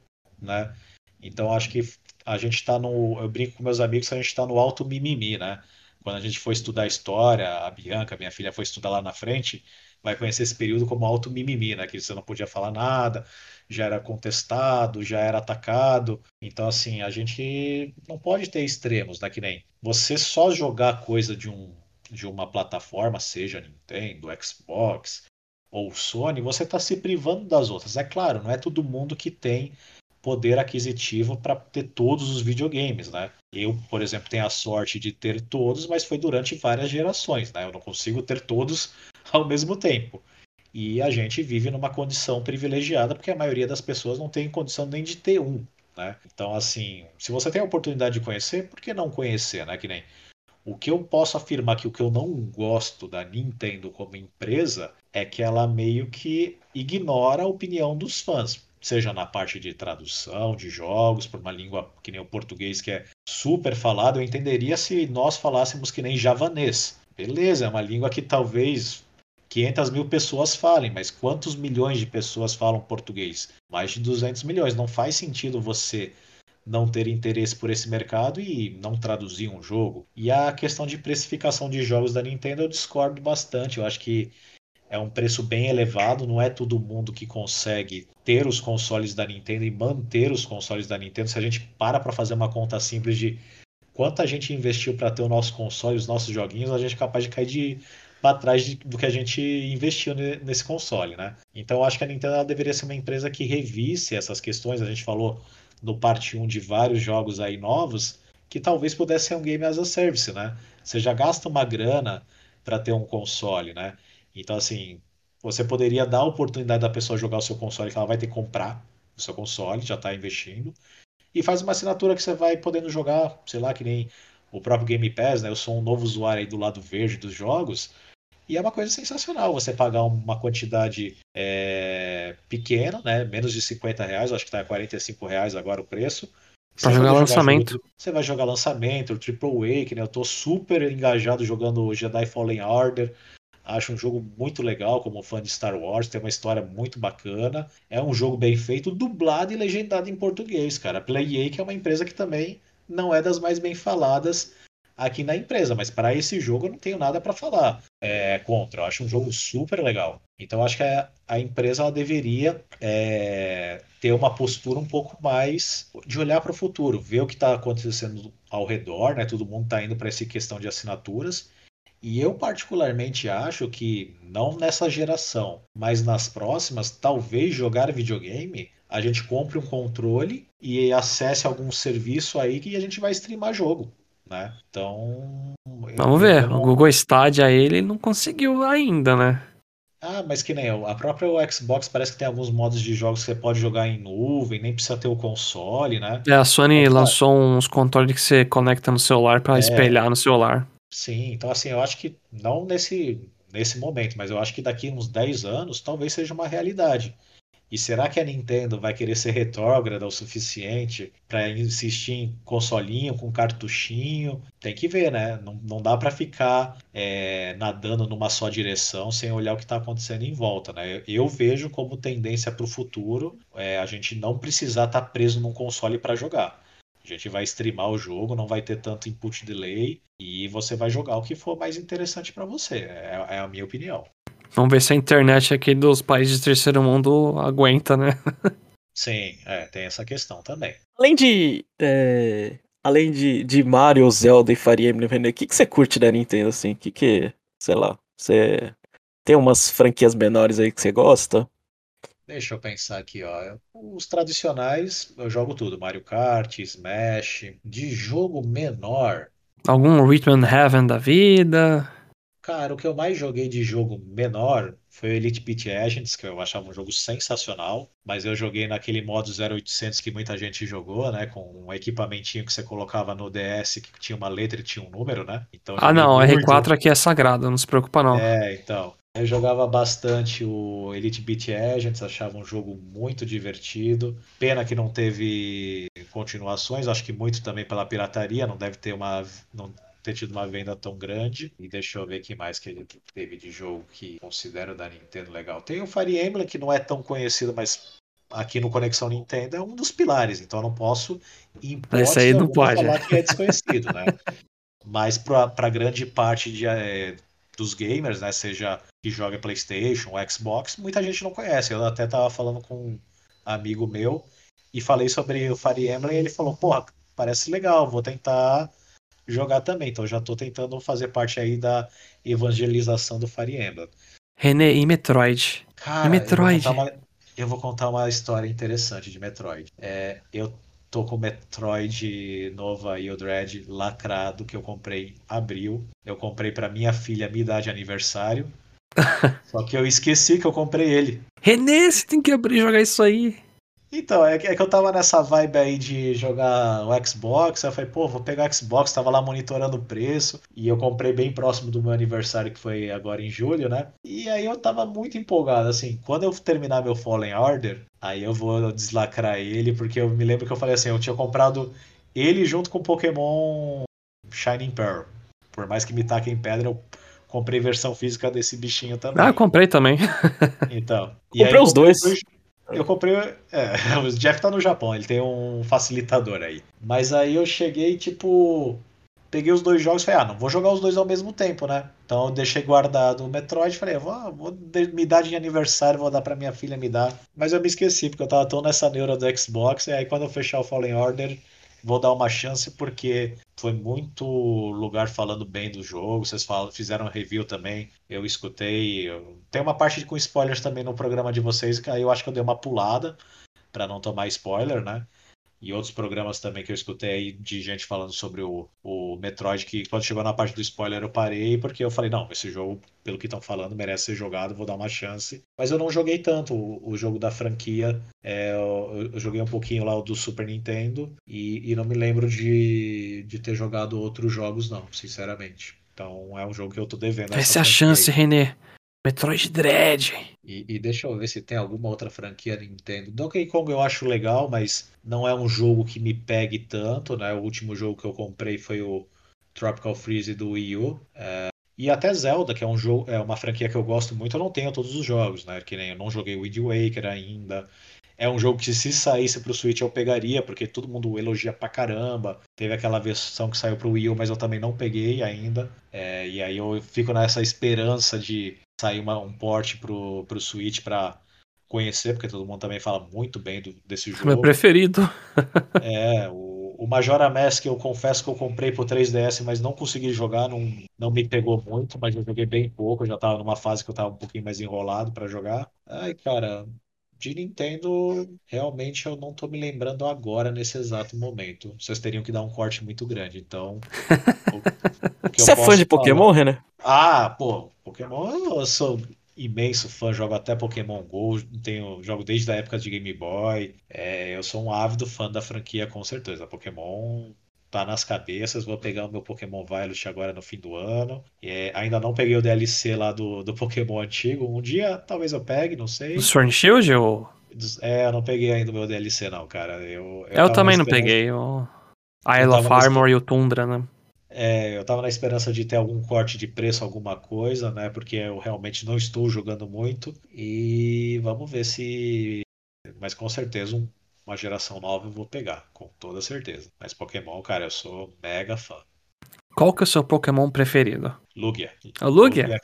né? Então, acho que a gente está no... Eu brinco com meus amigos a gente está no alto mimimi, né? Quando a gente for estudar história, a Bianca, minha filha, foi estudar lá na frente, vai conhecer esse período como alto mimimi, né? Que você não podia falar nada, já era contestado, já era atacado. Então, assim, a gente não pode ter extremos, né? Que nem você só jogar coisa de, um, de uma plataforma, seja Nintendo, Xbox ou Sony, você está se privando das outras. É claro, não é todo mundo que tem poder aquisitivo para ter todos os videogames, né? Eu, por exemplo, tenho a sorte de ter todos, mas foi durante várias gerações, né? Eu não consigo ter todos ao mesmo tempo. E a gente vive numa condição privilegiada, porque a maioria das pessoas não tem condição nem de ter um, né? Então, assim, se você tem a oportunidade de conhecer, por que não conhecer, né? Que nem o que eu posso afirmar que o que eu não gosto da Nintendo como empresa é que ela meio que ignora a opinião dos fãs seja na parte de tradução de jogos por uma língua que nem o português, que é super falado, eu entenderia se nós falássemos que nem javanês. Beleza, é uma língua que talvez 500 mil pessoas falem, mas quantos milhões de pessoas falam português? Mais de 200 milhões. Não faz sentido você não ter interesse por esse mercado e não traduzir um jogo. E a questão de precificação de jogos da Nintendo eu discordo bastante. Eu acho que é um preço bem elevado, não é todo mundo que consegue ter os consoles da Nintendo e manter os consoles da Nintendo. Se a gente para para fazer uma conta simples de quanto a gente investiu para ter o nosso console, os nossos joguinhos, a gente é capaz de cair de para trás do que a gente investiu nesse console, né? Então eu acho que a Nintendo deveria ser uma empresa que revisse essas questões. A gente falou no parte 1 de vários jogos aí novos que talvez pudesse ser um game as a service, né? Você já gasta uma grana para ter um console, né? Então, assim, você poderia dar a oportunidade da pessoa jogar o seu console, que ela vai ter que comprar o seu console, já está investindo. E faz uma assinatura que você vai podendo jogar, sei lá, que nem o próprio Game Pass, né? Eu sou um novo usuário aí do lado verde dos jogos. E é uma coisa sensacional você pagar uma quantidade é, pequena, né? Menos de 50 reais, acho que está a 45 reais agora o preço. Pra jogar, jogar lançamento. Jogo, você vai jogar lançamento, Triple A, que né, eu tô super engajado jogando Jedi Fallen Order Acho um jogo muito legal, como fã de Star Wars, tem uma história muito bacana. É um jogo bem feito, dublado e legendado em português, cara. A Play que é uma empresa que também não é das mais bem faladas aqui na empresa, mas para esse jogo eu não tenho nada para falar é, contra. Eu acho um jogo super legal. Então acho que a, a empresa ela deveria é, ter uma postura um pouco mais de olhar para o futuro, ver o que está acontecendo ao redor, né? Todo mundo está indo para essa questão de assinaturas e eu particularmente acho que não nessa geração, mas nas próximas, talvez jogar videogame, a gente compre um controle e acesse algum serviço aí que a gente vai streamar jogo, né? Então, vamos ver. Não... O Google Stadia ele não conseguiu ainda, né? Ah, mas que nem eu. A própria Xbox parece que tem alguns modos de jogos que você pode jogar em nuvem, nem precisa ter o console, né? É, a Sony então, lançou uns controles que você conecta no celular para é... espelhar no celular. Sim, então assim, eu acho que não nesse, nesse momento, mas eu acho que daqui uns 10 anos talvez seja uma realidade. E será que a Nintendo vai querer ser retrógrada o suficiente para insistir em consolinho com cartuchinho? Tem que ver, né? Não, não dá para ficar é, nadando numa só direção sem olhar o que está acontecendo em volta, né? Eu vejo como tendência para o futuro é, a gente não precisar estar tá preso num console para jogar. A gente vai streamar o jogo, não vai ter tanto input delay e você vai jogar o que for mais interessante para você. É, é, a minha opinião. Vamos ver se a internet aqui dos países de terceiro mundo aguenta, né? Sim, é, tem essa questão também. Além de. É, além de, de Mario, Zelda e Fire Emblem, o que, que você curte da Nintendo, assim? O que que. Sei lá. Você. Tem umas franquias menores aí que você gosta? Deixa eu pensar aqui, ó. Os tradicionais, eu jogo tudo. Mario Kart, Smash. De jogo menor. Algum Rhythm Heaven da vida? Cara, o que eu mais joguei de jogo menor foi o Elite Beat Agents, que eu achava um jogo sensacional, mas eu joguei naquele modo 0800 que muita gente jogou, né, com um equipamentinho que você colocava no DS que tinha uma letra e tinha um número, né? Então, ah, não, muito... R4 aqui é sagrado, não se preocupa não. É, então. Eu jogava bastante o Elite Beat Agents, achava um jogo muito divertido. Pena que não teve continuações, acho que muito também pela pirataria, não deve ter uma não ter tido uma venda tão grande. E deixa eu ver que mais que ele teve de jogo que considero da Nintendo legal. Tem o Fire Emblem que não é tão conhecido, mas aqui no Conexão Nintendo é um dos pilares, então eu não posso impor Esse aí não pode. falar que é desconhecido, né? Mas para grande parte de, é, dos gamers, né, seja que joga PlayStation, Xbox, muita gente não conhece. Eu até tava falando com um amigo meu e falei sobre o Fire Emblem e ele falou: "Porra, parece legal, vou tentar jogar também". Então já tô tentando fazer parte aí da evangelização do Fire Emblem. René, e Metroid? Cara, e Metroid? Eu vou, uma, eu vou, contar uma história interessante de Metroid. É, eu tô com o Metroid Nova e o Dread lacrado que eu comprei em abril. Eu comprei para minha filha me dar de aniversário. Só que eu esqueci que eu comprei ele. Renê, você tem que abrir e jogar isso aí. Então, é que, é que eu tava nessa vibe aí de jogar o Xbox. Aí eu falei, pô, vou pegar o Xbox, tava lá monitorando o preço. E eu comprei bem próximo do meu aniversário, que foi agora em julho, né? E aí eu tava muito empolgado, assim. Quando eu terminar meu Fallen Order, aí eu vou deslacrar ele, porque eu me lembro que eu falei assim, eu tinha comprado ele junto com o Pokémon Shining Pearl. Por mais que me taquem pedra, eu comprei versão física desse bichinho também. Ah, comprei também. então. comprei os dois. Eu comprei. É, o Jeff tá no Japão, ele tem um facilitador aí. Mas aí eu cheguei, tipo. Peguei os dois jogos e falei, ah, não vou jogar os dois ao mesmo tempo, né? Então eu deixei guardado o Metroid e falei, vou, vou me dar de aniversário, vou dar pra minha filha me dar. Mas eu me esqueci, porque eu tava tão nessa neura do Xbox, e aí quando eu fechar o Fallen Order, vou dar uma chance porque foi muito lugar falando bem do jogo. Vocês falam, fizeram review também, eu escutei. Eu... Tem uma parte com spoilers também no programa de vocês, que aí eu acho que eu dei uma pulada para não tomar spoiler, né? E outros programas também que eu escutei de gente falando sobre o, o Metroid, que quando chegou na parte do spoiler eu parei, porque eu falei, não, esse jogo, pelo que estão falando, merece ser jogado, vou dar uma chance. Mas eu não joguei tanto o, o jogo da franquia, é, eu, eu, joguei um pouquinho lá o do Super Nintendo, e, e não me lembro de, de ter jogado outros jogos, não, sinceramente. Então é um jogo que eu tô devendo. Essa é a chance, René. Metroid Dread. E, e, deixa eu ver se tem alguma outra franquia Nintendo. Donkey Kong eu acho legal, mas não é um jogo que me pegue tanto, né? O último jogo que eu comprei foi o Tropical Freeze do Wii U. É, E até Zelda, que é um jogo, é uma franquia que eu gosto muito, eu não tenho todos os jogos, né? Que nem eu não joguei Wind Waker ainda. É um jogo que se saísse pro Switch eu pegaria, porque todo mundo elogia pra caramba. Teve aquela versão que saiu pro Wii U, mas eu também não peguei ainda. É, e aí eu fico nessa esperança de sair uma, um port pro, pro Switch pra conhecer, porque todo mundo também fala muito bem do, desse jogo. Meu preferido. é, o, o Majora Mask eu confesso que eu comprei pro 3DS, mas não consegui jogar, não, não me pegou muito, mas eu joguei bem pouco, eu já tava numa fase que eu tava um pouquinho mais enrolado para jogar. Ai, cara, de Nintendo, realmente eu não tô me lembrando agora nesse exato momento. Vocês teriam que dar um corte muito grande, então. O, o Você é fã de Pokémon, René? Ah, pô, Pokémon eu sou imenso fã, jogo até Pokémon GO, tenho, jogo desde a época de Game Boy. É, eu sou um ávido fã da franquia, com certeza. Pokémon tá nas cabeças. Vou pegar o meu Pokémon Violet agora no fim do ano. É, ainda não peguei o DLC lá do, do Pokémon antigo. Um dia talvez eu pegue, não sei. O Sword Shield ou. É, eu não peguei ainda o meu DLC, não, cara. Eu, eu, eu também não peguei. O Isle of Armor e o Tundra, né? É, eu tava na esperança de ter algum corte de preço, alguma coisa, né? Porque eu realmente não estou jogando muito. E vamos ver se. Mas com certeza um, uma geração nova eu vou pegar, com toda certeza. Mas Pokémon, cara, eu sou mega fã. Qual que é o seu Pokémon preferido? Lugia. O Lugia? Lugia?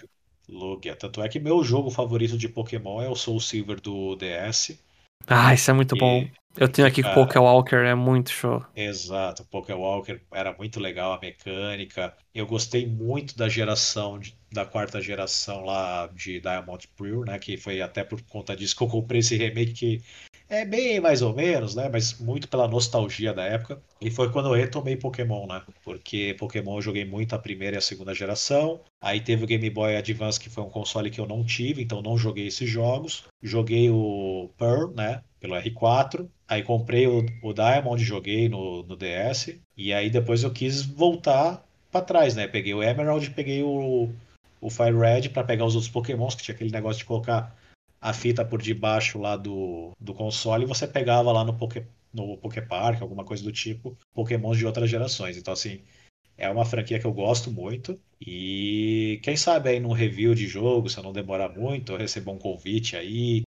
Lugia. Tanto é que meu jogo favorito de Pokémon é o Soul Silver do DS. Ah, isso é muito e... bom. Eu tenho aqui o Poké Walker, é muito show. Exato, Poké Walker era muito legal a mecânica. Eu gostei muito da geração, de, da quarta geração lá de Diamond Pearl, né? Que foi até por conta disso que eu comprei esse remake que é bem mais ou menos, né? Mas muito pela nostalgia da época. E foi quando eu retomei Pokémon, né? Porque Pokémon eu joguei muito a primeira e a segunda geração. Aí teve o Game Boy Advance, que foi um console que eu não tive, então não joguei esses jogos. Joguei o Pearl, né? Pelo R4. Aí comprei o, o Diamond, joguei no, no DS. E aí depois eu quis voltar para trás, né? Peguei o Emerald, peguei o, o Fire Red para pegar os outros Pokémons, que tinha aquele negócio de colocar a fita por debaixo lá do, do console e você pegava lá no Poké, no Poké Park, alguma coisa do tipo, Pokémons de outras gerações. Então, assim, é uma franquia que eu gosto muito. E quem sabe aí num review de jogo, se eu não demorar muito, eu recebo um convite aí.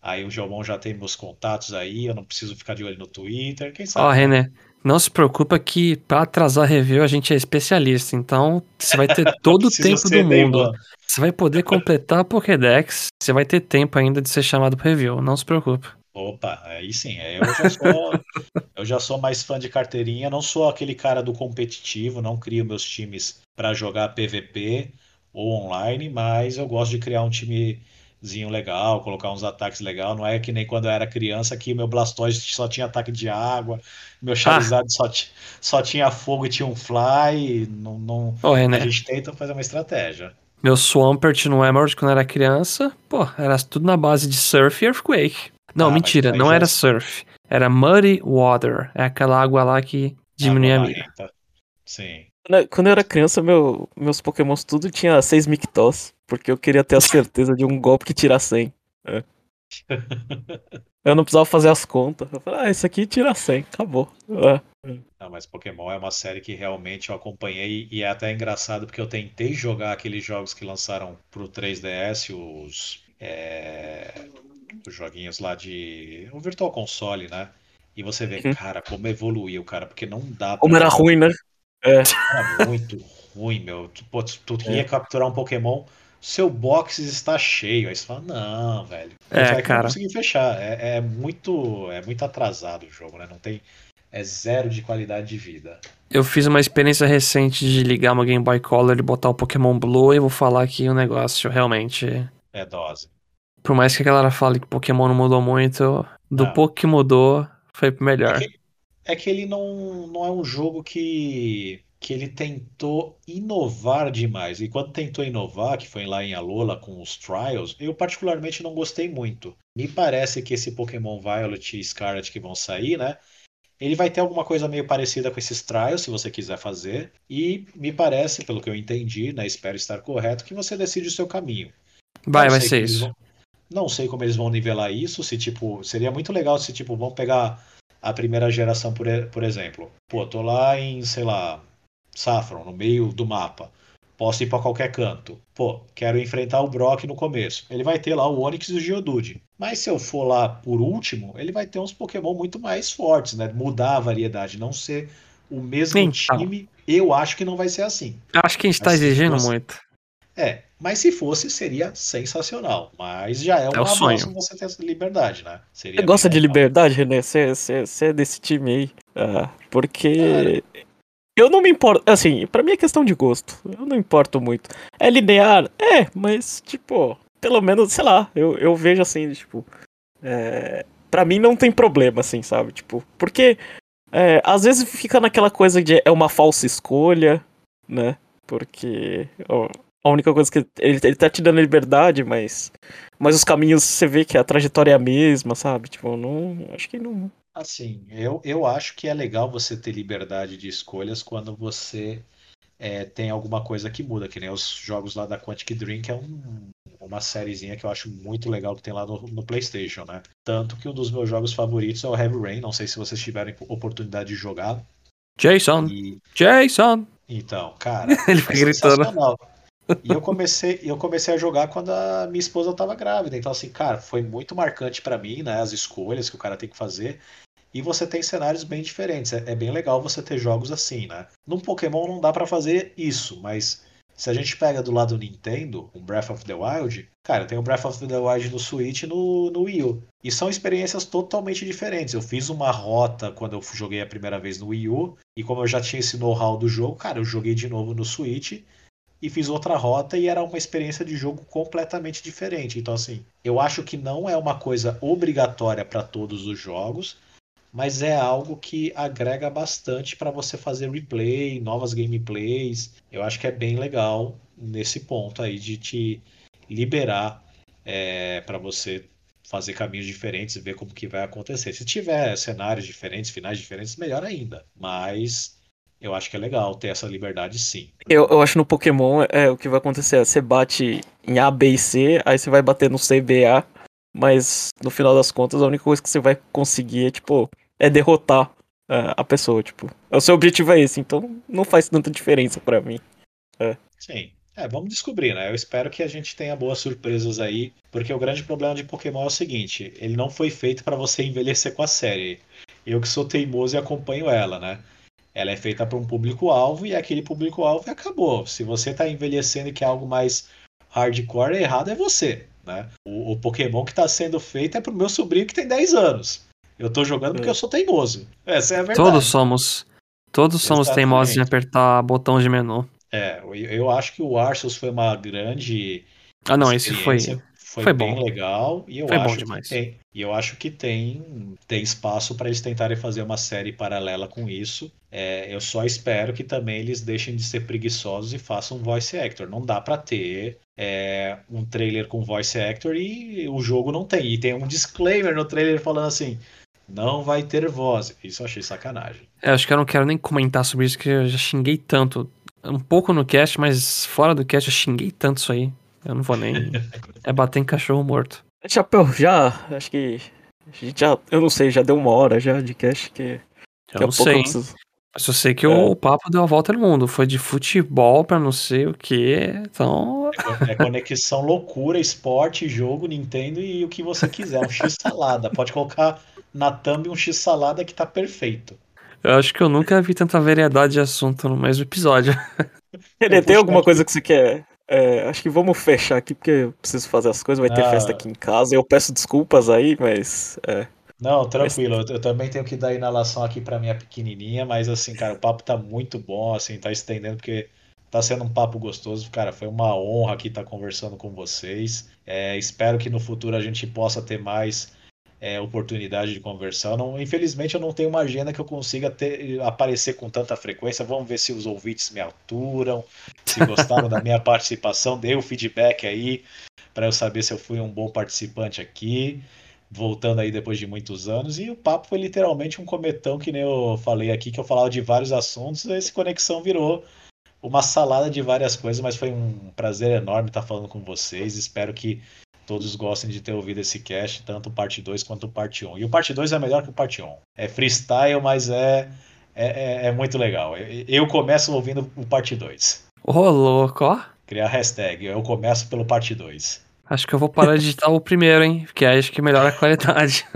Aí o Jomon já tem meus contatos aí, eu não preciso ficar de olho no Twitter. Quem sabe? Ó, oh, René, não se preocupa que para atrasar review a gente é especialista, então você vai ter todo o tempo do mundo. Você vai poder completar a Pokédex, você vai ter tempo ainda de ser chamado para review, não se preocupe. Opa, aí sim, eu já sou, eu já sou mais fã de carteirinha, não sou aquele cara do competitivo, não crio meus times para jogar PVP ou online, mas eu gosto de criar um time zinho legal, colocar uns ataques legal. Não é que nem quando eu era criança que meu Blastoise só tinha ataque de água, meu Charizard ah. só, só tinha fogo e tinha um Fly. Não, não... Oh, a gente tenta fazer uma estratégia. Meu Swampert no Emerald quando eu era criança, pô, era tudo na base de Surf e Earthquake. Não, ah, mentira, não era Surf. Era Muddy Water. É aquela água lá que diminui a mira. Sim. Quando eu era criança, meu, meus pokémons tudo tinha 6 Mictos, porque eu queria ter a certeza de um golpe que tira 100. É. eu não precisava fazer as contas. Eu falei, ah, esse aqui tira 100, acabou. É. Não, mas Pokémon é uma série que realmente eu acompanhei e é até engraçado porque eu tentei jogar aqueles jogos que lançaram pro 3DS, os, é, os joguinhos lá de. o Virtual Console, né? E você vê, uhum. cara, como evoluiu, cara, porque não dá pra. Como era ruim, né? É. Era muito ruim, meu. Pô, tu, tu é. capturar um Pokémon, seu box está cheio. Aí você fala, não, velho. É, vai cara. conseguir fechar. É, é, muito, é muito atrasado o jogo, né? Não tem. É zero de qualidade de vida. Eu fiz uma experiência recente de ligar uma Game Boy Color e botar o Pokémon Blue e vou falar que o negócio realmente. É dose. Por mais que a galera fale que Pokémon não mudou muito, do não. pouco que mudou, foi melhor. É que é que ele não, não é um jogo que, que ele tentou inovar demais. E quando tentou inovar, que foi lá em Alola com os Trials, eu particularmente não gostei muito. Me parece que esse Pokémon Violet e Scarlet que vão sair, né? Ele vai ter alguma coisa meio parecida com esses trials, se você quiser fazer. E me parece, pelo que eu entendi, né? Espero estar correto, que você decide o seu caminho. Vai, vai ser isso. Vão... Não sei como eles vão nivelar isso. Se tipo, seria muito legal se tipo vão pegar a primeira geração, por, por exemplo. Pô, tô lá em, sei lá, Saffron, no meio do mapa. Posso ir para qualquer canto. Pô, quero enfrentar o Brock no começo. Ele vai ter lá o Onix e o Geodude. Mas se eu for lá por último, ele vai ter uns Pokémon muito mais fortes, né? Mudar a variedade, não ser o mesmo Então. time. Eu acho que não vai ser assim. Acho que a gente tá se exigindo muito. É, mas se fosse, seria sensacional. Mas já é um É avanço você ter essa liberdade, né? Seria Você gosta de liberdade, René? Você, você, você é desse time aí? Ah, porque. Eu não me importo. Assim, pra mim é questão de gosto. Eu não importo muito. É linear? É, mas, tipo, pelo menos, sei lá, eu, eu vejo assim, tipo. É, pra mim não tem problema, assim, sabe? Tipo, porque. é, às vezes fica naquela coisa de é uma falsa escolha, né? Porque. ó, a única coisa que. Ele, ele tá te dando liberdade, mas. Mas os caminhos você vê que a trajetória é a mesma, sabe? Tipo, não. Acho que não. Assim, eu, eu acho que é legal você ter liberdade de escolhas quando você é, tem alguma coisa que muda, que nem os jogos lá da Quantic Dream, que é um- uma sériezinha que eu acho muito legal que tem lá no, no PlayStation, né? Tanto que um dos meus jogos favoritos é o Heavy Rain, não sei se vocês tiverem oportunidade de jogar. Jason, E Jason. então, cara, Ele é fica gritando. sensacional. E eu comecei, eu comecei a jogar quando a minha esposa estava grávida. Então, assim, cara, foi muito marcante pra mim, né? As escolhas que o cara tem que fazer. E você tem cenários bem diferentes. É, é bem legal você ter jogos assim, né? Num Pokémon não dá pra fazer isso, mas se a gente pega do lado do Nintendo, um Breath of the Wild, cara, tem o Breath of the Wild no Switch e no, no Wii U. E são experiências totalmente diferentes. Eu fiz uma rota quando eu joguei a primeira vez no Wii U, e como eu já tinha esse know-how do jogo, cara, eu joguei de novo no Switch e fiz outra rota e era uma experiência de jogo completamente diferente. Então, assim, eu acho que não é uma coisa obrigatória para todos os jogos, mas é algo que agrega bastante para você fazer replay, novas gameplays. Eu acho que é bem legal nesse ponto aí de te liberar para você fazer caminhos diferentes e ver como que vai acontecer. Se tiver cenários diferentes, finais diferentes, melhor ainda. Mas eu acho que é legal ter essa liberdade sim. Eu, eu acho no Pokémon é o que vai acontecer. é, Você bate em A, B e C, aí você vai bater no C, B, A. Mas no final das contas, a única coisa que você vai conseguir é, tipo, é derrotar é, a pessoa, tipo. O seu objetivo é esse, então não faz tanta diferença pra mim. Sim. É, vamos descobrir, né? Eu espero que a gente tenha boas surpresas aí, porque o grande problema de Pokémon é o seguinte: ele não foi feito para você envelhecer com a série. Eu que sou teimoso e acompanho ela, né? Ela é feita para um público-alvo e aquele público-alvo acabou. Se você tá envelhecendo e quer algo mais hardcore, errado é você, né? O, o Pokémon que tá sendo feito é pro meu sobrinho que tem 10 anos. Eu tô jogando porque eu sou teimoso. Essa é a verdade. Todos somos. Todos somos Exatamente. teimosos em apertar botão de menu. É, eu, eu acho que o Arceus foi uma grande Ah, não, esse foi. Foi, foi bem bom. legal e eu Foi acho que tem e eu acho que tem tem espaço para eles tentarem fazer uma série paralela com isso. É, eu só espero que também eles deixem de ser preguiçosos e façam voice actor. Não dá para ter é, um trailer com voice actor e o jogo não tem. E tem um disclaimer no trailer falando assim: não vai ter voz. Isso eu achei sacanagem. É, acho que eu não quero nem comentar sobre isso, que eu já xinguei tanto. Um pouco no cast, mas fora do cast eu xinguei tanto isso aí. Eu não vou nem. é bater em cachorro morto. Chapéu, já. Acho que. A gente já. Eu não sei, já deu uma hora já de cast que. Eu não sei. eu preciso- Mas eu sei que É. o papo deu a volta no mundo. Foi de futebol pra não sei o que. Então. É conexão loucura, esporte, jogo, Nintendo e o que você quiser. Um X-salada. Pode colocar na thumb um X-salada que tá perfeito. Eu acho que eu nunca vi tanta variedade de assunto no mesmo episódio. Eu tem alguma coisa que você quer? É, acho que vamos fechar aqui, porque eu preciso fazer as coisas. Vai ter Ah. festa aqui em casa. Eu peço desculpas aí, mas. é, Não, tranquilo. Eu, eu também tenho que dar inalação aqui pra minha pequenininha, mas assim, cara, o papo tá muito bom, assim, tá estendendo porque tá sendo um papo gostoso. Cara, foi uma honra aqui estar conversando com vocês. É, espero que no futuro a gente possa ter mais é, oportunidade de conversar. Não- infelizmente eu não tenho uma agenda que eu consiga ter, aparecer com tanta frequência. Vamos ver se os ouvintes me aturam, se gostaram da minha participação, dê o feedback aí para eu saber se eu fui um bom participante aqui voltando aí depois de muitos anos. E o papo foi literalmente um cometão, que nem eu falei aqui, que eu falava de vários assuntos. Esse Conexão virou uma salada de várias coisas, mas foi um prazer enorme estar falando com vocês. Espero que todos gostem de ter ouvido esse cast, tanto o parte 2 quanto o parte 1. Um. E o parte 2 é melhor que o parte 1. Um. É freestyle, mas é, é, é, é muito legal. Eu, começo ouvindo o parte 2. Ô, louco, ó. Criar hashtag. Eu começo pelo parte 2. Acho que eu vou parar de digitar o primeiro, hein? Porque aí acho que melhora a qualidade.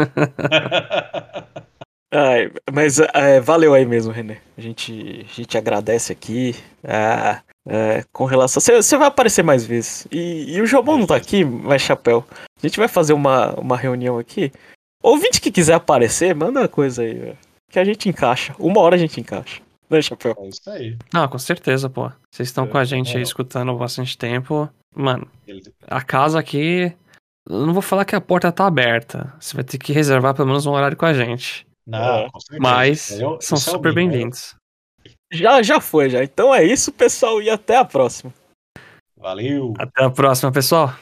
Ai, mas é, valeu aí mesmo, René. A gente, a gente agradece aqui. Ah, é, com relação. Você vai aparecer mais vezes. E, e o Jobão não tá aqui, mas chapéu. A gente vai fazer uma, uma reunião aqui. Ouvinte que quiser aparecer, manda uma coisa aí, velho. Que a gente encaixa. Uma hora a gente encaixa. Né, chapéu? É isso aí. Não, com certeza, pô. Vocês estão É, com a gente aí é. escutando bastante tempo. Mano, a casa aqui. Eu não vou falar que a porta tá aberta. Você vai ter que reservar pelo menos um horário com a gente. Não, É. com certeza. Mas Eu- são isso é super mínimo. bem-vindos. Já, já foi, já. Então é isso, pessoal, e até a próxima. Valeu. Até a próxima, pessoal.